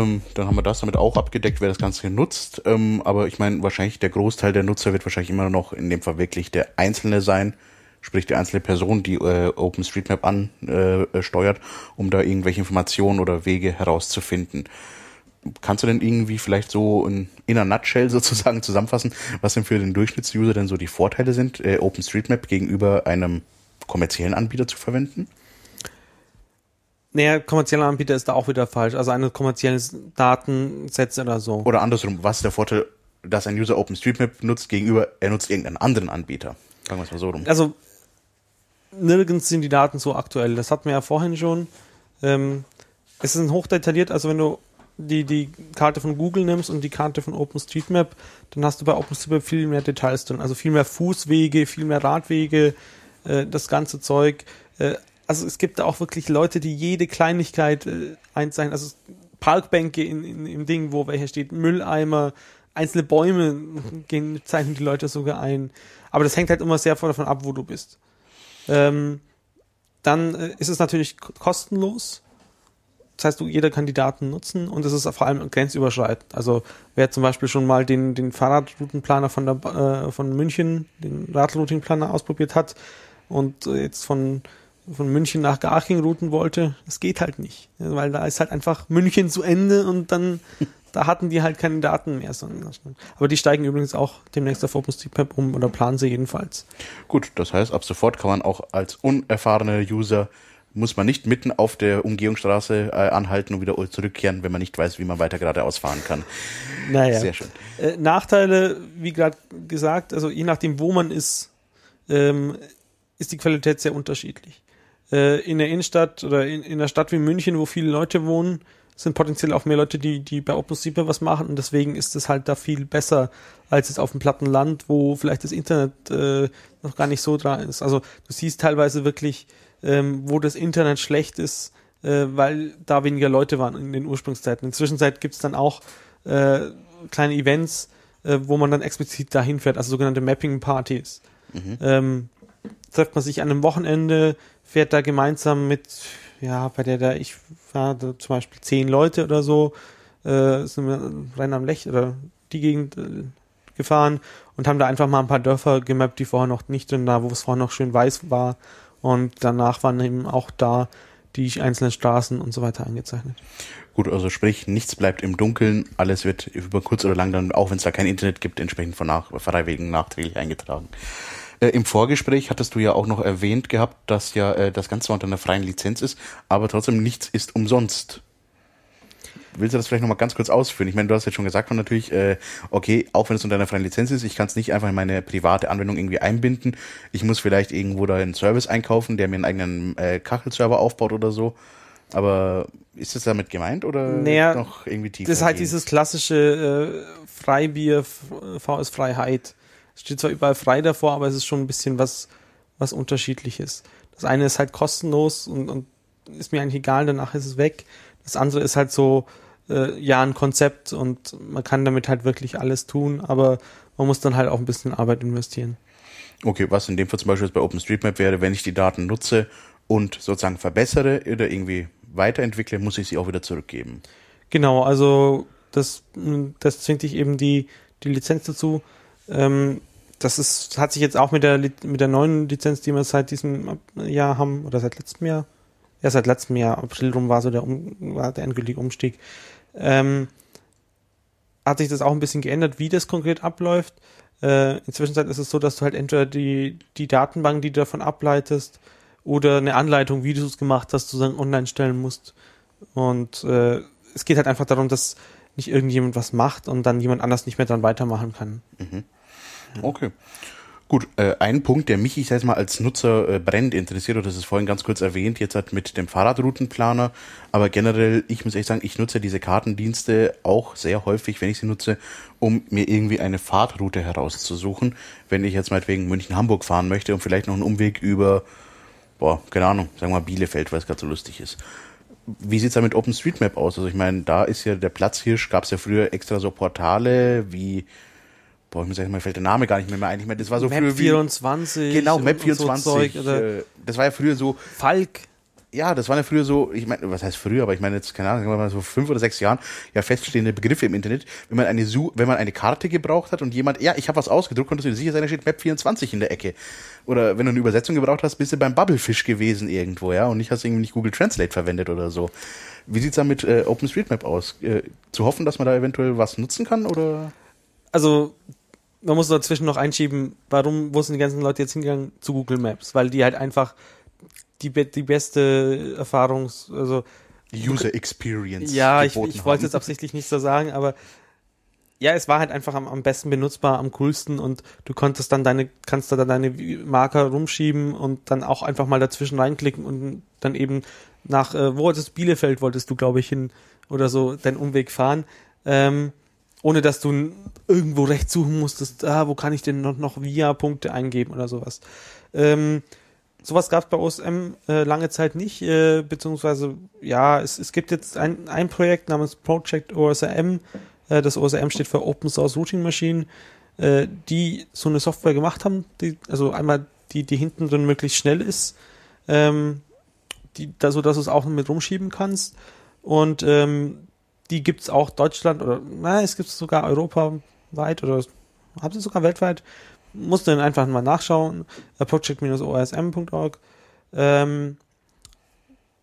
Ähm, dann haben wir das damit auch abgedeckt, wer das Ganze nutzt. Ähm, aber ich meine, wahrscheinlich der Großteil der Nutzer wird wahrscheinlich immer noch in dem Fall wirklich der Einzelne sein, sprich die einzelne Person, die äh, OpenStreetMap ansteuert, äh, um da irgendwelche Informationen oder Wege herauszufinden. Kannst du denn irgendwie vielleicht so in, in einer Nutshell sozusagen zusammenfassen, was denn für den Durchschnittsuser denn so die Vorteile sind, äh, OpenStreetMap gegenüber einem kommerziellen Anbieter zu verwenden? Naja, kommerzieller Anbieter ist da auch wieder falsch. Also eine kommerzielle Datensetz oder so. Oder andersrum, was ist der Vorteil, dass ein User OpenStreetMap nutzt gegenüber, er nutzt irgendeinen anderen Anbieter? Sagen wir es mal so rum. Also nirgends sind die Daten so aktuell. Das hatten wir ja vorhin schon. Ähm, es ist hochdetailliert, also wenn du die, die Karte von Google nimmst und die Karte von OpenStreetMap, dann hast du bei OpenStreetMap viel mehr Details drin. Also viel mehr Fußwege, viel mehr Radwege, äh, das ganze Zeug. Äh, also es gibt da auch wirklich Leute, die jede Kleinigkeit äh, einzeichnen. Also Parkbänke in, in, im Ding, wo welcher steht, Mülleimer, einzelne Bäume gehen, zeichnen die Leute sogar ein. Aber das hängt halt immer sehr davon ab, wo du bist. Ähm, dann äh, ist es natürlich kostenlos. Das heißt, du, jeder kann die Daten nutzen und es ist vor allem grenzüberschreitend. Also wer zum Beispiel schon mal den, den Fahrradroutenplaner von, der, äh, von München, den Radroutenplaner ausprobiert hat und äh, jetzt von von München nach Garching routen wollte, das geht halt nicht. Weil da ist halt einfach München zu Ende und dann, da hatten die halt keine Daten mehr. Aber die steigen übrigens auch demnächst auf OpenStreetMap um oder planen sie jedenfalls. Gut, das heißt, ab sofort kann man auch als unerfahrener User muss man nicht mitten auf der Umgehungsstraße äh, anhalten und wieder zurückkehren, wenn man nicht weiß, wie man weiter geradeaus fahren kann. Naja. Sehr schön. Äh, Nachteile, wie gerade gesagt, also je nachdem, wo man ist, ähm, ist die Qualität sehr unterschiedlich äh, in der Innenstadt oder in, in einer Stadt wie München, wo viele Leute wohnen, sind potenziell auch mehr Leute, die, die bei OpenStreetMap was machen und deswegen ist es halt da viel besser als jetzt auf dem platten Land, wo vielleicht das Internet äh, noch gar nicht so dran ist. Also du siehst teilweise wirklich, ähm, wo das Internet schlecht ist, äh, weil da weniger Leute waren in den Ursprungszeiten. In der Zwischenzeit gibt's dann auch äh, kleine Events, äh, wo man dann explizit dahin fährt, also sogenannte Mapping-Partys. Mhm. Ähm, trifft man sich an einem Wochenende, fährt da gemeinsam mit, ja, bei der da, ich war da zum Beispiel zehn Leute oder so, äh, sind wir rein am Lech oder die Gegend äh, gefahren und haben da einfach mal ein paar Dörfer gemappt, die vorher noch nicht drin da, wo es vorher noch schön weiß war. Und danach waren eben auch da die einzelnen Straßen und so weiter eingezeichnet. Gut, also sprich, nichts bleibt im Dunkeln, alles wird über kurz oder lang dann, auch wenn es da kein Internet gibt, entsprechend von nach, Freiwilligen nachträglich eingetragen. Äh, Im Vorgespräch hattest du ja auch noch erwähnt gehabt, dass ja äh, das Ganze unter einer freien Lizenz ist, aber trotzdem nichts ist umsonst. Willst du das vielleicht nochmal ganz kurz ausführen? Ich meine, du hast jetzt schon gesagt, und natürlich, äh, okay, auch wenn es unter einer freien Lizenz ist, ich kann es nicht einfach in meine private Anwendung irgendwie einbinden. Ich muss vielleicht irgendwo da einen Service einkaufen, der mir einen eigenen äh, Kachelserver aufbaut oder so. Aber ist das damit gemeint oder naja, noch irgendwie tiefer? Das ist halt gehen? dieses klassische äh, Freibier, VS Freiheit. Steht zwar überall frei davor, aber es ist schon ein bisschen was, was unterschiedliches. Das eine ist halt kostenlos und, und ist mir eigentlich egal, danach ist es weg. Das andere ist halt so, äh, ja, ein Konzept und man kann damit halt wirklich alles tun, aber man muss dann halt auch ein bisschen Arbeit investieren. Okay, was in dem Fall zum Beispiel bei OpenStreetMap wäre, wenn ich die Daten nutze und sozusagen verbessere oder irgendwie weiterentwickle, muss ich sie auch wieder zurückgeben. Genau, also das, das zwingt dich eben die, die Lizenz dazu. Ähm, das ist, hat sich jetzt auch mit der, mit der neuen Lizenz, die wir seit diesem Jahr haben, oder seit letztem Jahr, ja, seit letztem Jahr, April rum war so der, um, war der endgültige Umstieg, ähm, hat sich das auch ein bisschen geändert, wie das konkret abläuft. Äh, inzwischen ist es so, dass du halt entweder die, die Datenbank, die du davon ableitest, oder eine Anleitung, wie du es gemacht hast, sozusagen online stellen musst. Und äh, es geht halt einfach darum, dass nicht irgendjemand was macht und dann jemand anders nicht mehr dran weitermachen kann. Mhm. Okay. Gut, äh, ein Punkt, der mich, ich sag mal, als Nutzer äh, brennend interessiert, und das ist vorhin ganz kurz erwähnt, jetzt halt mit dem Fahrradroutenplaner, aber generell, ich muss ehrlich sagen, ich nutze diese Kartendienste auch sehr häufig, wenn ich sie nutze, um mir irgendwie eine Fahrtroute herauszusuchen, wenn ich jetzt meinetwegen München-Hamburg fahren möchte und vielleicht noch einen Umweg über, boah, keine Ahnung, sagen wir mal Bielefeld, weil es gerade so lustig ist. Wie sieht's da mit OpenStreetMap aus? Also ich meine, da ist ja der Platzhirsch, gab es ja früher extra so Portale wie boah, ich muss sagen, mir fällt der Name gar nicht mehr, ein. Ich meine, das war so Map früher wie, 24. Genau, Map 24. So Zeug, äh, das war ja früher so. Falk. ja, das waren ja früher so, ich meine, was heißt früher, aber ich meine jetzt, keine Ahnung, so fünf oder sechs Jahren, ja feststehende Begriffe im Internet, wenn man eine Su wenn man eine Karte gebraucht hat und jemand, ja, ich habe was ausgedruckt, konntest du dir sicher sein, da steht Map 24 in der Ecke. Oder wenn du eine Übersetzung gebraucht hast, bist du beim Bubblefish gewesen irgendwo, ja, und nicht hast irgendwie nicht Google Translate verwendet oder so. Wie sieht's da mit äh, OpenStreetMap aus? Äh, zu hoffen, dass man da eventuell was nutzen kann, oder? Also, man muss dazwischen noch einschieben, warum, wo sind die ganzen Leute jetzt hingegangen zu Google Maps? Weil die halt einfach die, die beste Erfahrungs-, also, User Experience. ja, ich, ich wollte jetzt absichtlich nicht so sagen, aber ja, es war halt einfach am, am besten benutzbar, am coolsten und du konntest dann deine, kannst da dann deine Marker rumschieben und dann auch einfach mal dazwischen reinklicken und dann eben nach, äh, wo wolltest Bielefeld wolltest du, glaube ich, hin oder so, deinen Umweg fahren, ähm, ohne dass du irgendwo recht suchen musstest, ah, wo kann ich denn noch, noch VIA-Punkte eingeben oder sowas. Ähm, sowas gab es bei OSM äh, lange Zeit nicht, äh, beziehungsweise ja, es, es gibt jetzt ein, ein Projekt namens Project OSM, äh, das OSM steht für Open Source Routing Machine, äh, die so eine Software gemacht haben, die, also einmal die, die hinten drin möglichst schnell ist, ähm, die, da, so dass du es auch mit rumschieben kannst und ähm, die gibt es auch Deutschland oder na, es gibt es sogar europaweit oder haben sie sogar weltweit. Musst du dann einfach mal nachschauen. Äh, project-osm.org. Ähm,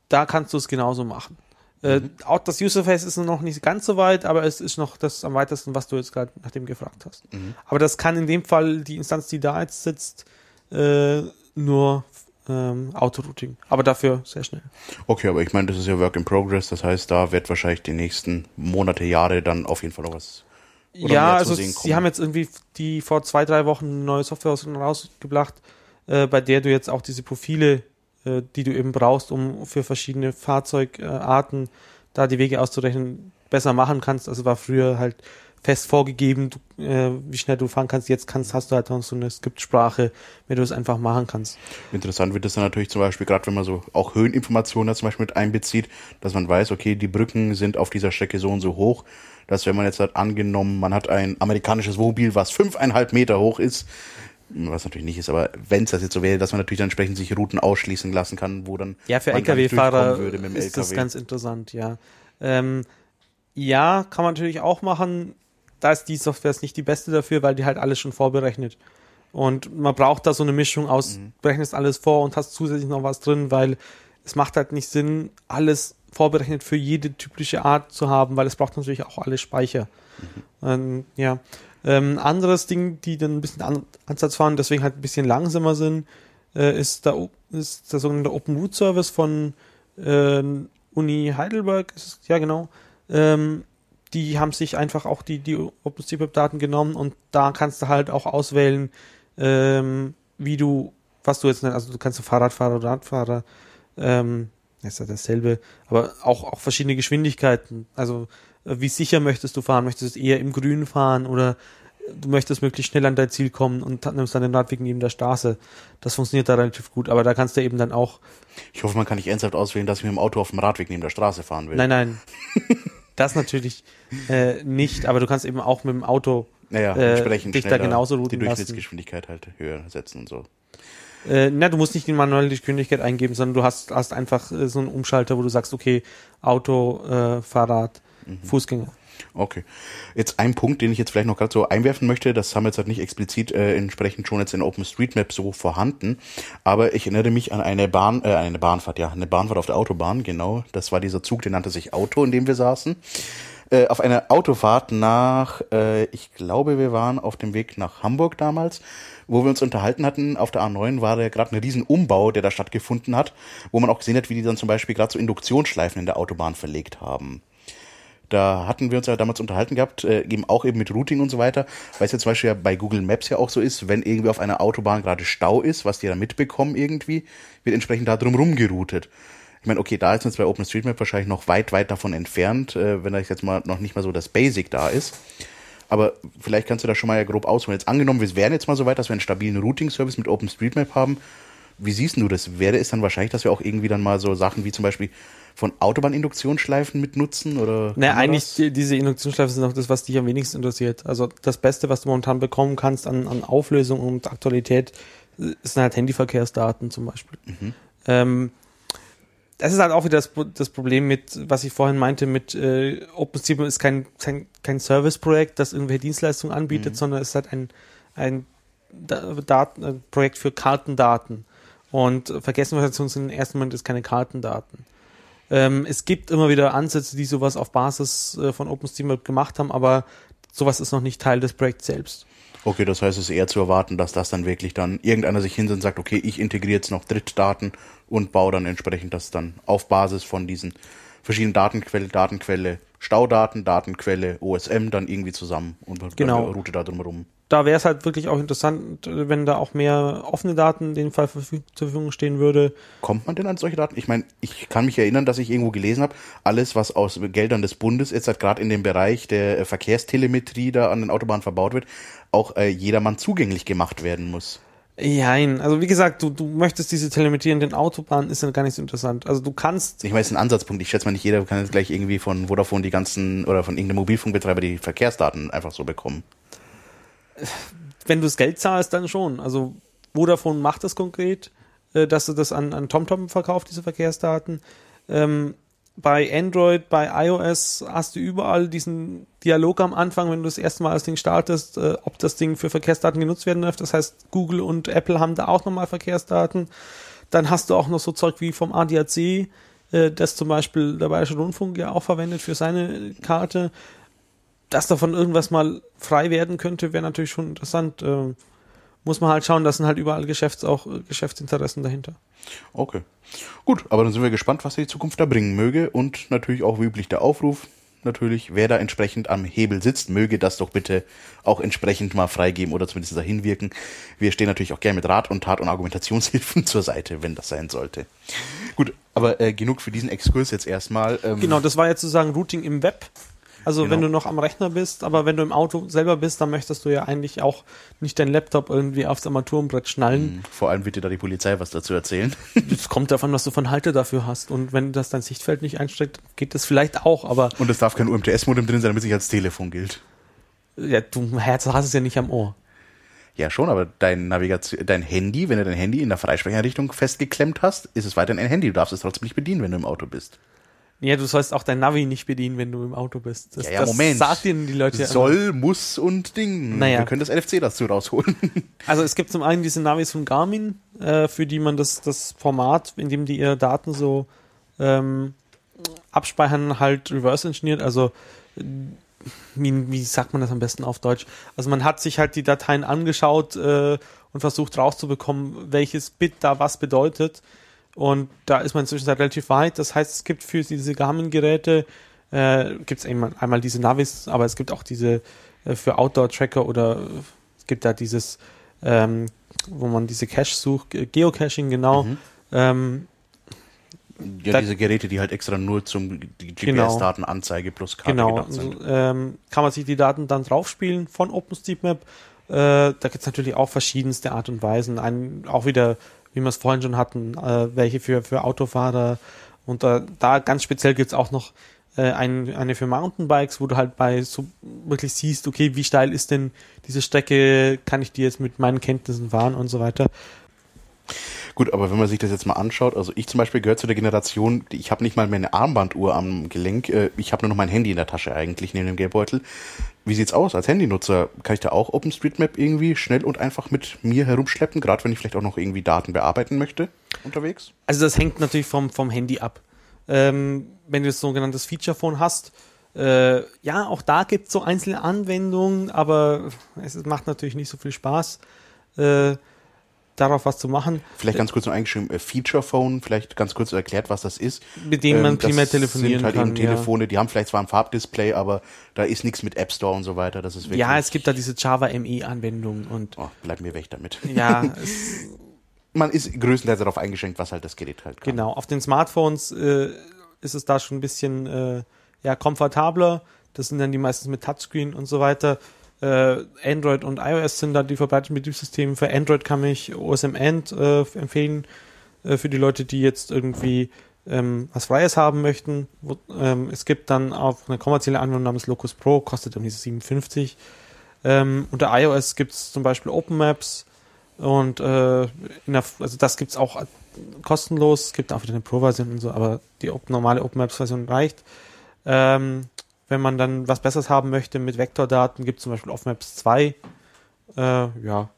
da kannst du es genauso machen. Äh, auch das Userface ist noch nicht ganz so weit, aber es ist noch das am weitesten, was du jetzt gerade nach dem gefragt hast. Mhm. Aber das kann in dem Fall die Instanz, die da jetzt sitzt, äh, nur ähm, Autorouting. Aber dafür sehr schnell. Okay, aber ich meine, das ist ja Work in Progress, das heißt, da wird wahrscheinlich die nächsten Monate, Jahre dann auf jeden Fall noch was. ja, also sie haben jetzt irgendwie die vor zwei, drei Wochen neue Software aus- rausgebracht, äh, bei der du jetzt auch diese Profile, äh, die du eben brauchst, um für verschiedene Fahrzeugarten da die Wege auszurechnen, besser machen kannst. Also war früher halt fest vorgegeben, du, äh, wie schnell du fahren kannst. Jetzt kannst, hast du halt noch so eine Skriptsprache, mit der du es einfach machen kannst. Interessant wird es dann natürlich zum Beispiel, gerade wenn man so auch Höheninformationen da zum Beispiel mit einbezieht, dass man weiß, okay, die Brücken sind auf dieser Strecke so und so hoch, dass wenn man jetzt halt angenommen, man hat ein amerikanisches Wohnmobil, was fünfeinhalb Meter hoch ist, was natürlich nicht ist, aber wenn es das jetzt so wäre, dass man natürlich dann entsprechend sich Routen ausschließen lassen kann, wo dann Ja, für LKW-Fahrer ist das LKW. ganz interessant, ja. Ähm, ja, kann man natürlich auch machen. Da ist die Software ist nicht die beste dafür, weil die halt alles schon vorberechnet. Und man braucht da so eine Mischung aus, Mhm. berechnest alles vor und hast zusätzlich noch was drin, weil es macht halt nicht Sinn, alles vorberechnet für jede typische Art zu haben, weil es braucht natürlich auch alle Speicher. Mhm. Ähm, ja. Ähm, anderes Ding, die dann ein bisschen an, Ansatz fahren, deswegen halt ein bisschen langsamer sind, äh, ist, der, ist der sogenannte Open Root Service von äh, Uni Heidelberg. Ist es, ja, genau. Ähm, die haben sich einfach auch die, die OpenStreetMap-Daten genommen und da kannst du halt auch auswählen, ähm, wie du, was du jetzt nennst. Also du kannst Fahrradfahrer oder Radfahrer, ähm, ist ja dasselbe, aber auch, auch verschiedene Geschwindigkeiten. Also äh, wie sicher möchtest du fahren? Möchtest du eher im Grün fahren oder du möchtest möglichst schnell an dein Ziel kommen und nimmst dann den Radweg neben der Straße. Das funktioniert da relativ gut, aber da kannst du eben dann auch, Ich hoffe, man kann nicht ernsthaft auswählen, dass ich mit dem Auto auf dem Radweg neben der Straße fahren will. nein, nein, das natürlich äh, nicht, aber du kannst eben auch mit dem Auto Naja, äh, entsprechend dich da genauso die routen lassen. Durchschnittsgeschwindigkeit halt höher setzen und so. Äh, na, du musst nicht die manuelle Geschwindigkeit eingeben, sondern du hast, hast einfach äh, so einen Umschalter, wo du sagst, okay, Auto, äh, Fahrrad, Mhm. Fußgänger. Okay. Jetzt ein Punkt, den ich jetzt vielleicht noch gerade so einwerfen möchte, das haben wir jetzt halt nicht explizit äh, entsprechend schon jetzt in OpenStreetMap so vorhanden, aber ich erinnere mich an eine Bahn, äh, eine Bahnfahrt, ja, eine Bahnfahrt auf der Autobahn, genau. Das war dieser Zug, der nannte sich Auto, in dem wir saßen. Äh, auf einer Autofahrt nach, äh, ich glaube, wir waren auf dem Weg nach Hamburg damals, wo wir uns unterhalten hatten. Auf der A9 war da gerade ein riesen Umbau, der da stattgefunden hat, wo man auch gesehen hat, wie die dann zum Beispiel gerade so Induktionsschleifen in der Autobahn verlegt haben. Da hatten wir uns ja damals unterhalten gehabt, äh, eben auch eben mit Routing und so weiter, weil es ja zum Beispiel ja bei Google Maps ja auch so ist, wenn irgendwie auf einer Autobahn gerade Stau ist, was die da mitbekommen irgendwie, wird entsprechend da drum rumgeroutet. Ich meine, okay, da ist jetzt bei OpenStreetMap wahrscheinlich noch weit, weit davon entfernt, äh, wenn da jetzt mal noch nicht mal so das Basic da ist. Aber vielleicht kannst du da schon mal ja grob ausholen. Jetzt angenommen, wir wären jetzt mal so weit, dass wir einen stabilen Routing-Service mit OpenStreetMap haben. Wie siehst du das? Wäre es dann wahrscheinlich, dass wir auch irgendwie dann mal so Sachen wie zum Beispiel von Autobahninduktionsschleifen mit nutzen? Oder Naja, eigentlich die, diese Induktionsschleifen sind auch das, was dich am wenigsten interessiert. Also das Beste, was du momentan bekommen kannst an, an Auflösung und Aktualität, äh, sind halt Handyverkehrsdaten zum Beispiel. Mhm. Ähm, das ist halt auch wieder das, das Problem mit, was ich vorhin meinte, mit äh, OpenStreetMap ist kein, kein, kein Service-Projekt, das irgendwelche Dienstleistungen anbietet, Mhm. sondern es ist halt ein, ein Da- Daten, ein Projekt für Kartendaten. Und äh, Verkehrsinformationen sind im ersten Moment ist keine Kartendaten. Ähm, es gibt immer wieder Ansätze, die sowas auf Basis äh, von OpenStreetMap gemacht haben, aber sowas ist noch nicht Teil des Projekts selbst. Okay, das heißt, es ist eher zu erwarten, dass das dann wirklich dann irgendeiner sich hinsetzt und sagt, okay, ich integriere jetzt noch Drittdaten und baue dann entsprechend das dann auf Basis von diesen verschiedenen Datenquelle, Datenquelle, Staudaten, Datenquelle, OSM dann irgendwie zusammen und Genau. eine Route da drumherum. Da wäre es halt wirklich auch interessant, wenn da auch mehr offene Daten in dem Fall zur Verfügung stehen würde. Kommt man denn an solche Daten? Ich meine, ich kann mich erinnern, dass ich irgendwo gelesen habe, alles, was aus Geldern des Bundes jetzt halt gerade in dem Bereich der äh, Verkehrstelemetrie da an den Autobahnen verbaut wird, auch äh, jedermann zugänglich gemacht werden muss. Jein, also wie gesagt, du, du möchtest diese Telemetrie in den Autobahnen, ist dann gar nicht so interessant. Also du kannst, Ich meine, es ist ein Ansatzpunkt. Ich schätze mal nicht jeder kann jetzt gleich irgendwie von Vodafone die ganzen oder von irgendeinem Mobilfunkbetreiber die Verkehrsdaten einfach so bekommen. Wenn du das Geld zahlst, dann schon. Also Vodafone macht das konkret, äh, dass du das an, an TomTom verkauft, diese Verkehrsdaten. Ähm, bei Android, bei iOS hast du überall diesen Dialog am Anfang, wenn du das erste Mal das Ding startest, äh, ob das Ding für Verkehrsdaten genutzt werden darf. Das heißt, Google und Apple haben da auch nochmal Verkehrsdaten. Dann hast du auch noch so Zeug wie vom ADAC, äh, das zum Beispiel der Bayerische Rundfunk ja auch verwendet für seine Karte. Dass davon irgendwas mal frei werden könnte, wäre natürlich schon interessant. Ähm, muss man halt schauen, das sind halt überall Geschäfts auch äh, Geschäftsinteressen dahinter. Okay. Gut, aber dann sind wir gespannt, was die Zukunft da bringen möge und natürlich auch wie üblich der Aufruf. Natürlich, wer da entsprechend am Hebel sitzt, möge das doch bitte auch entsprechend mal freigeben oder zumindest dahin wirken. Wir stehen natürlich auch gerne mit Rat und Tat und Argumentationshilfen zur Seite, wenn das sein sollte. Gut, aber äh, genug für diesen Exkurs jetzt erstmal. Ähm, Genau, das war jetzt sozusagen Routing im Web. Also Genau. wenn du noch am Rechner bist, aber wenn du im Auto selber bist, dann möchtest du ja eigentlich auch nicht deinen Laptop irgendwie aufs Armaturenbrett schnallen. Vor allem wird dir da die Polizei was dazu erzählen. Es kommt davon, was du von Halte dafür hast. Und wenn das dein Sichtfeld nicht einsteckt, geht das vielleicht auch, aber Und es darf kein UMTS-Modem drin sein, damit es nicht als Telefon gilt. ja, du Herz hast es ja nicht am Ohr. Ja, schon, aber dein Navigation, dein Handy, wenn du dein Handy in der Freisprecheinrichtung festgeklemmt hast, ist es weiterhin ein Handy. Du darfst es trotzdem nicht bedienen, wenn du im Auto bist. Ja, du sollst auch dein Navi nicht bedienen, wenn du im Auto bist. Das, Ja, ja, das Moment. sagt dir die Leute ja immer. Soll, muss und Ding. Naja. Wir können das NFC dazu rausholen. Also es gibt zum einen diese Navis von Garmin, äh, für die man das, das Format, in dem die ihre Daten so ähm, abspeichern, halt reverse engineert. Also äh, wie, wie sagt man das am besten auf Deutsch? Also man hat sich halt die Dateien angeschaut äh, und versucht rauszubekommen, welches Bit da was bedeutet. Und da ist man inzwischen relativ weit. Das heißt, es gibt für diese Garmin-Geräte äh, gibt es einmal, einmal diese Navis, aber es gibt auch diese äh, für Outdoor-Tracker oder es gibt da dieses, ähm, wo man diese Cache sucht, Ge- Geocaching genau. Mhm. Ähm, Ja, Da- diese Geräte, die halt extra nur zum die Genau. GPS-Datenanzeige plus Karte genau. gedacht sind. Also, ähm, kann man sich die Daten dann draufspielen von OpenStreetMap. Äh, da gibt es natürlich auch verschiedenste Art und Weisen. Ein, auch wieder, wie wir es vorhin schon hatten, äh, welche für, für Autofahrer. Und äh, da ganz speziell gibt es auch noch äh, ein, eine für Mountainbikes, wo du halt bei so wirklich siehst, okay, wie steil ist denn diese Strecke, kann ich die jetzt mit meinen Kenntnissen fahren und so weiter. Gut, aber wenn man sich das jetzt mal anschaut, also ich zum Beispiel gehöre zu der Generation, ich habe nicht mal mehr eine Armbanduhr am Gelenk, äh, ich habe nur noch mein Handy in der Tasche eigentlich neben dem Geldbeutel. Wie sieht's aus als Handynutzer? Kann ich da auch OpenStreetMap irgendwie schnell und einfach mit mir herumschleppen, gerade wenn ich vielleicht auch noch irgendwie Daten bearbeiten möchte unterwegs? Also das hängt natürlich vom, vom Handy ab. Ähm, wenn du das sogenanntes Feature-Phone hast, äh, ja, auch da gibt es so einzelne Anwendungen, aber es macht natürlich nicht so viel Spaß, äh, darauf was zu machen, Vielleicht ganz kurz noch eingeschrieben, äh, Feature Phone, vielleicht ganz kurz erklärt, was das ist. mit denen man Ähm, primär das telefonieren sind halt kann. eben Telefone, die haben vielleicht zwar ein Farbdisplay, aber da ist nichts mit App Store und so weiter. Das ist ja. wirklich. ja, es gibt da diese Java ME-Anwendung und Oh, bleib mir weg damit. ja, es, Man ist größtenteils darauf eingeschränkt, was halt das Gerät halt kann. Genau, auf den Smartphones äh, ist es da schon ein bisschen äh, ja, komfortabler. Das sind dann die meistens mit Touchscreen und so weiter. Äh, Android und iOS sind da die verbreiteten Betriebssysteme. Für Android kann ich OSM End äh, empfehlen, äh, für die Leute, die jetzt irgendwie ähm, was Freies haben möchten. Wo, ähm, es gibt dann auch eine kommerzielle Anwendung namens Locus Pro, kostet irgendwie so 57. Ähm, unter iOS gibt es zum Beispiel Open Maps Und äh, der, also das gibt's auch kostenlos, es gibt auch wieder eine Pro-Version und so, aber die normale OpenMaps-Version reicht. Ähm, wenn man dann was Besseres haben möchte mit Vektordaten, gibt es zum Beispiel OffMaps 2. Äh, ja.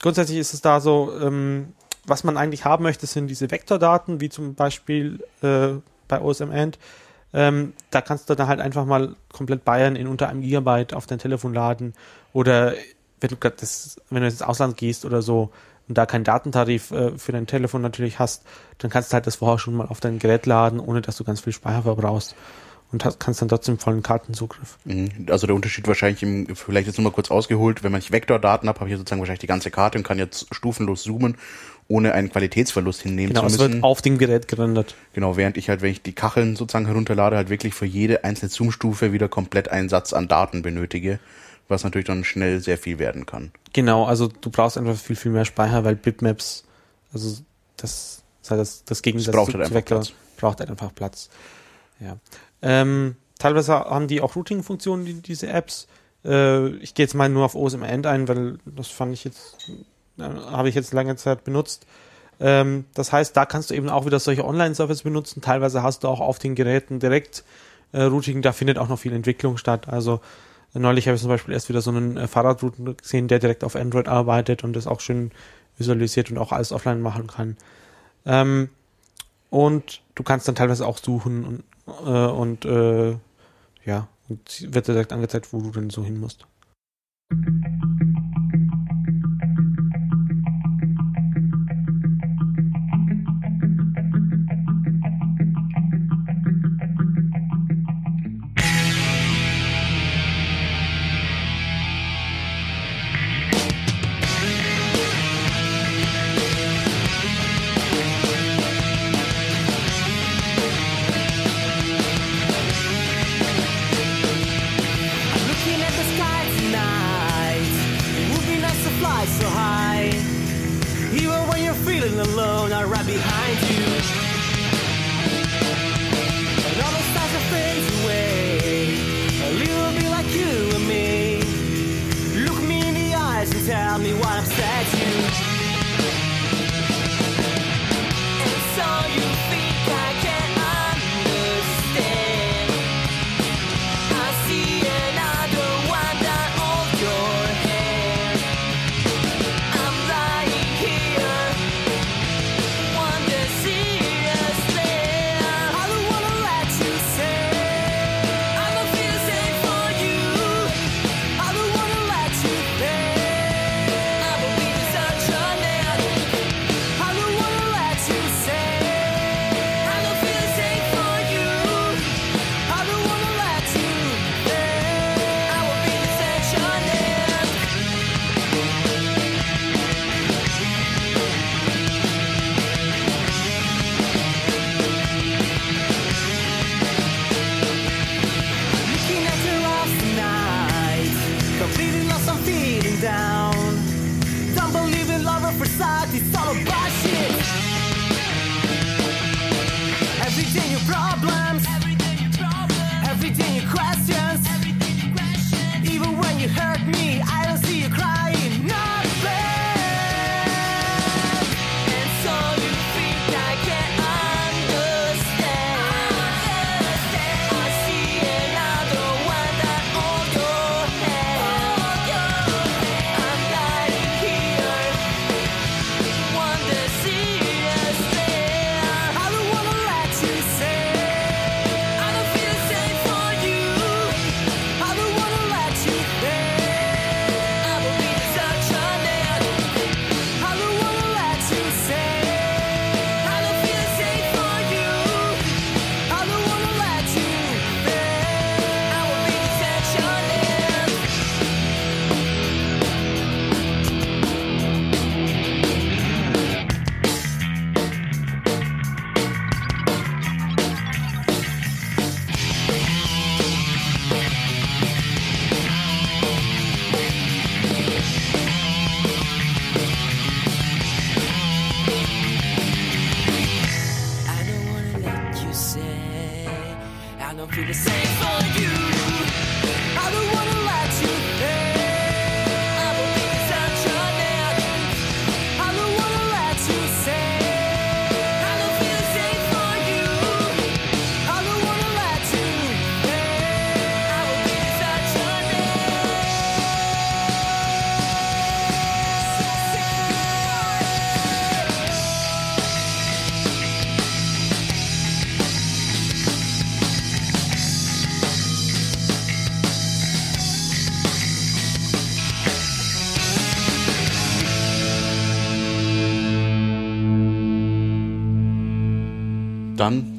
Grundsätzlich ist es da so, ähm, was man eigentlich haben möchte, sind diese Vektordaten, wie zum Beispiel äh, bei OSM End. Ähm, da kannst du dann halt einfach mal komplett Bayern in unter einem Gigabyte auf dein Telefon laden oder wenn du das, wenn du ins Ausland gehst oder so und da keinen Datentarif äh, für dein Telefon natürlich hast, dann kannst du halt das vorher schon mal auf dein Gerät laden, ohne dass du ganz viel Speicher verbrauchst und hast, kannst dann trotzdem vollen Kartenzugriff. Mhm. Also der Unterschied wahrscheinlich, im, vielleicht jetzt nur mal kurz ausgeholt, wenn man nicht Vektordaten habe, habe ich sozusagen wahrscheinlich die ganze Karte und kann jetzt stufenlos zoomen, ohne einen Qualitätsverlust hinnehmen genau, zu müssen. Genau, es wird auf dem Gerät gerendert. Genau, während ich halt, wenn ich die Kacheln sozusagen herunterlade, halt wirklich für jede einzelne Zoomstufe wieder komplett einen Satz an Daten benötige, was natürlich dann schnell sehr viel werden kann. Genau, also du brauchst einfach viel, viel mehr Speicher, weil Bitmaps, also das, das, das Gegensatz braucht halt einfach Platz. braucht halt einfach Platz. Ja. Ähm, teilweise haben die auch Routing-Funktionen, die, diese Apps. Äh, ich gehe jetzt mal nur auf OSM End ein, weil das fand ich jetzt, äh, habe ich jetzt lange Zeit benutzt. Ähm, das heißt, da kannst du eben auch wieder solche Online-Services benutzen. Teilweise hast du auch auf den Geräten direkt äh, Routing, da findet auch noch viel Entwicklung statt. Also äh, neulich habe ich zum Beispiel erst wieder so einen äh, Fahrradrouter gesehen, der direkt auf Android arbeitet und das auch schön visualisiert und auch alles offline machen kann. Ähm, und du kannst dann teilweise auch suchen und und äh, ja, und wird direkt angezeigt, wo du denn so hin musst.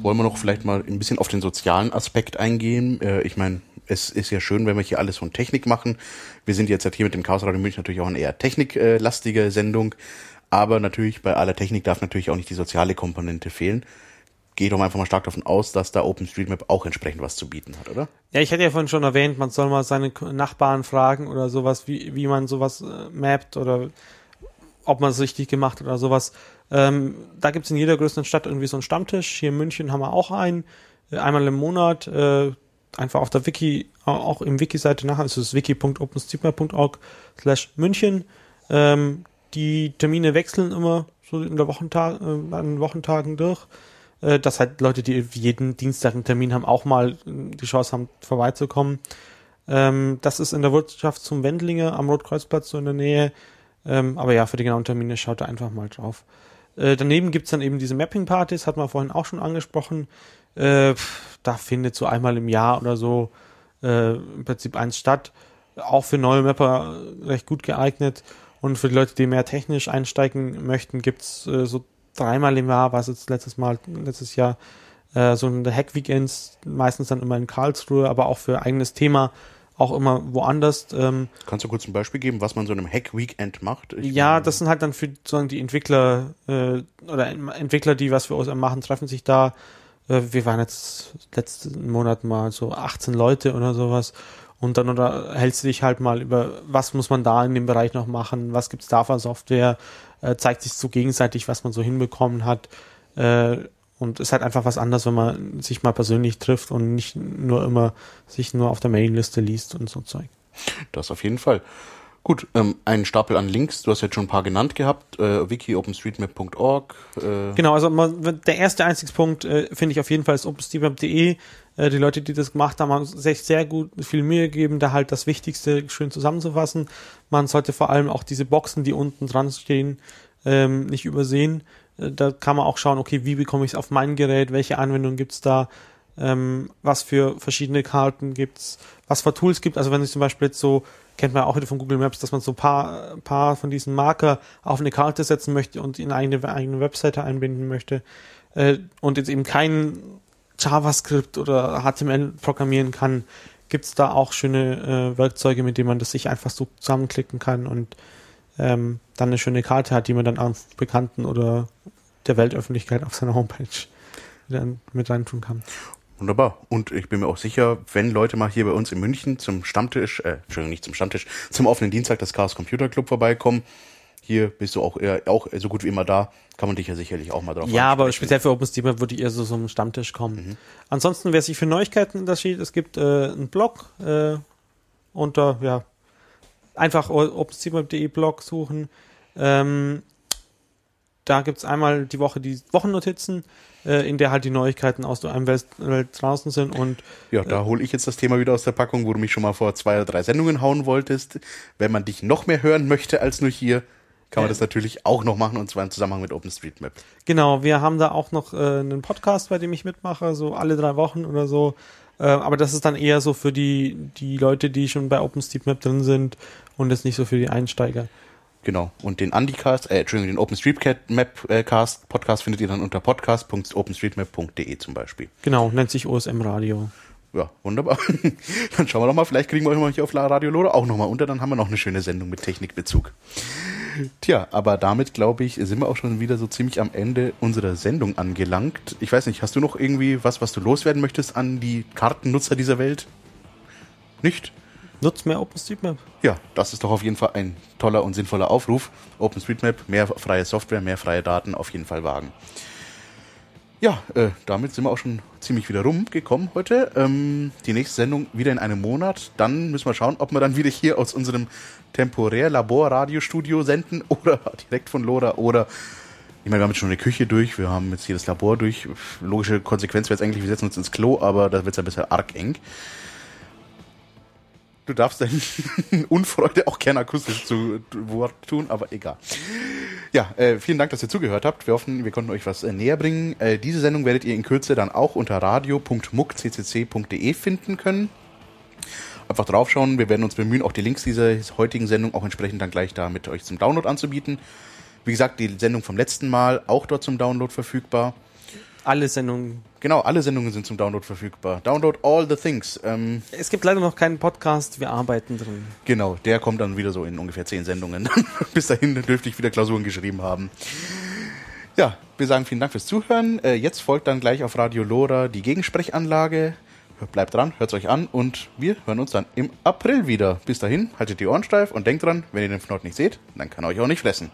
Wollen wir noch vielleicht mal ein bisschen auf den sozialen Aspekt eingehen. Äh, ich meine, es ist ja schön, wenn wir hier alles von Technik machen. Wir sind jetzt hier mit dem Chaos Radio München natürlich auch eine eher techniklastige Sendung. Aber natürlich, bei aller Technik darf natürlich auch nicht die soziale Komponente fehlen. Gehe doch einfach mal stark davon aus, dass da OpenStreetMap auch entsprechend was zu bieten hat, oder? Ja, ich hatte ja vorhin schon erwähnt, man soll mal seine Nachbarn fragen oder sowas, wie, wie man sowas äh, mappt oder ob man es richtig gemacht oder sowas. Ähm, da gibt's in jeder größeren Stadt irgendwie so einen Stammtisch. Hier in München haben wir auch einen, äh, einmal im Monat, äh, einfach auf der Wiki, auch im Wiki-Seite nach, also ist wiki.openstreetmap.org slash München. Ähm, die Termine wechseln immer so in der Wochentag, äh, an Wochentagen durch. Äh, dass halt Leute, die jeden Dienstag einen Termin haben, auch mal äh, die Chance haben, vorbeizukommen. Ähm, das ist in der Wirtschaft zum Wendlinge am Rotkreuzplatz so in der Nähe. Ähm, aber ja, für die genauen Termine schaut da einfach mal drauf. Äh, daneben gibt's dann eben diese Mapping-Partys, hat man vorhin auch schon angesprochen. Äh, da findet so einmal im Jahr oder so äh, im Prinzip eins statt. Auch für neue Mapper recht gut geeignet. Und für die Leute, die mehr technisch einsteigen möchten, gibt's äh, so dreimal im Jahr, was jetzt letztes Mal, letztes Jahr, äh, so eine Hack-Weekends, meistens dann immer in Karlsruhe, aber auch für eigenes Thema auch immer woanders. Ähm, Kannst du kurz ein Beispiel geben, was man so einem Hack-Weekend macht? Ich ja, das sind halt dann für sozusagen die Entwickler äh, oder Entwickler, die was für OSM machen, treffen sich da. Äh, wir waren jetzt letzten Monat mal so 18 Leute oder sowas und dann oder hältst du dich halt mal über, was muss man da in dem Bereich noch machen, was gibt's da für Software, äh, zeigt sich so gegenseitig, was man so hinbekommen hat. Äh, und ist halt einfach was anderes, wenn man sich mal persönlich trifft und nicht nur immer sich nur auf der Mailingliste liest und so Zeug. Das auf jeden Fall. Gut, ähm, ein Stapel an Links, du hast jetzt schon ein paar genannt gehabt, äh, wiki openstreetmap.org. Äh. Genau, also man, der erste Einstiegspunkt äh, finde ich auf jeden Fall ist openstreetmap.de. Äh, die Leute, die das gemacht haben, haben sich sehr gut viel Mühe gegeben, da halt das Wichtigste schön zusammenzufassen. Man sollte vor allem auch diese Boxen, die unten dran stehen, ähm, nicht übersehen. Da kann man auch schauen, okay, wie bekomme ich es auf mein Gerät, welche Anwendungen gibt's da, ähm, was für verschiedene Karten gibt's, was für Tools gibt. Also wenn ich zum Beispiel jetzt so kennt man auch wieder von Google Maps, dass man so ein paar, paar von diesen Marker auf eine Karte setzen möchte und in eine eigene Webseite einbinden möchte äh, und jetzt eben kein JavaScript oder HTML programmieren kann, gibt es da auch schöne äh, Werkzeuge, mit denen man das sich einfach so zusammenklicken kann und ähm, dann eine schöne Karte hat, die man dann auf Bekannten oder der Weltöffentlichkeit auf seiner Homepage mit reintun kann. Wunderbar. Und ich bin mir auch sicher, wenn Leute mal hier bei uns in München zum Stammtisch, äh, Entschuldigung, nicht zum Stammtisch, zum offenen Dienstag des Chaos Computer Club vorbeikommen, hier bist du auch eher, auch so gut wie immer da, kann man dich ja sicherlich auch mal drauf Ja, aber speziell für OpenStreetMap würde ich eher so zum Stammtisch kommen. Mhm. Ansonsten, wer sich für Neuigkeiten interessiert, es gibt äh, einen Blog äh, unter, ja, einfach OpenStreetMap.de Blog suchen. Ähm, da gibt's einmal die Woche die Wochennotizen, äh, in der halt die Neuigkeiten aus der Welt, Welt draußen sind und ja, da äh, hole ich jetzt das Thema wieder aus der Packung, wo du mich schon mal vor zwei oder drei Sendungen hauen wolltest. Wenn man dich noch mehr hören möchte als nur hier, kann man das natürlich auch noch machen und zwar im Zusammenhang mit OpenStreetMap. Genau, wir haben da auch noch äh, einen Podcast, bei dem ich mitmache, so alle drei Wochen oder so. Äh, aber das ist dann eher so für die, die Leute, die schon bei OpenStreetMap drin sind und das nicht so für die Einsteiger. Genau. Und den Andycast, äh, Entschuldigung, den OpenStreetMap äh, Podcast findet ihr dann unter podcast.openstreetmap.de zum Beispiel. Genau, nennt sich OSM Radio. Ja, wunderbar. dann schauen wir doch mal, vielleicht kriegen wir euch mal hier auf Radio Lore auch nochmal unter, dann haben wir noch eine schöne Sendung mit Technikbezug. Tja, aber damit glaube ich, sind wir auch schon wieder so ziemlich am Ende unserer Sendung angelangt. Ich weiß nicht, hast du noch irgendwie was, was du loswerden möchtest an die Kartennutzer dieser Welt? Nicht? Nutzt mehr OpenStreetMap. Ja, das ist doch auf jeden Fall ein toller und sinnvoller Aufruf. OpenStreetMap, mehr freie Software, mehr freie Daten auf jeden Fall wagen. Ja, äh, damit sind wir auch schon ziemlich wieder rumgekommen heute. Ähm, die nächste Sendung wieder in einem Monat. Dann müssen wir schauen, ob wir dann wieder hier aus unserem temporär Labor-Radiostudio senden oder direkt von Lora oder ich meine, wir haben jetzt schon eine Küche durch, wir haben jetzt hier das Labor durch. Logische Konsequenz wäre jetzt eigentlich, wir setzen uns ins Klo, aber da wird es ein bisschen arg eng. Du darfst deine Unfreude auch gerne akustisch zu Wort tun, aber egal. Ja, äh, vielen Dank, dass ihr zugehört habt. Wir hoffen, wir konnten euch was äh, näher bringen. Äh, diese Sendung werdet ihr in Kürze dann auch unter radio.muckccc.de finden können. Einfach draufschauen. Wir werden uns bemühen, auch die Links dieser heutigen Sendung auch entsprechend dann gleich da mit euch zum Download anzubieten. Wie gesagt, die Sendung vom letzten Mal auch dort zum Download verfügbar. Alle Sendungen. Genau, alle Sendungen sind zum Download verfügbar. Download all the things. Ähm, es gibt leider noch keinen Podcast, wir arbeiten drin. Genau, der kommt dann wieder so in ungefähr zehn Sendungen. Bis dahin dürfte ich wieder Klausuren geschrieben haben. Ja, wir sagen vielen Dank fürs Zuhören. Äh, jetzt folgt dann gleich auf Radio Lora die Gegensprechanlage. Bleibt dran, hört es euch an und wir hören uns dann im April wieder. Bis dahin, haltet die Ohren steif und denkt dran, wenn ihr den Fnord nicht seht, dann kann er euch auch nicht fressen.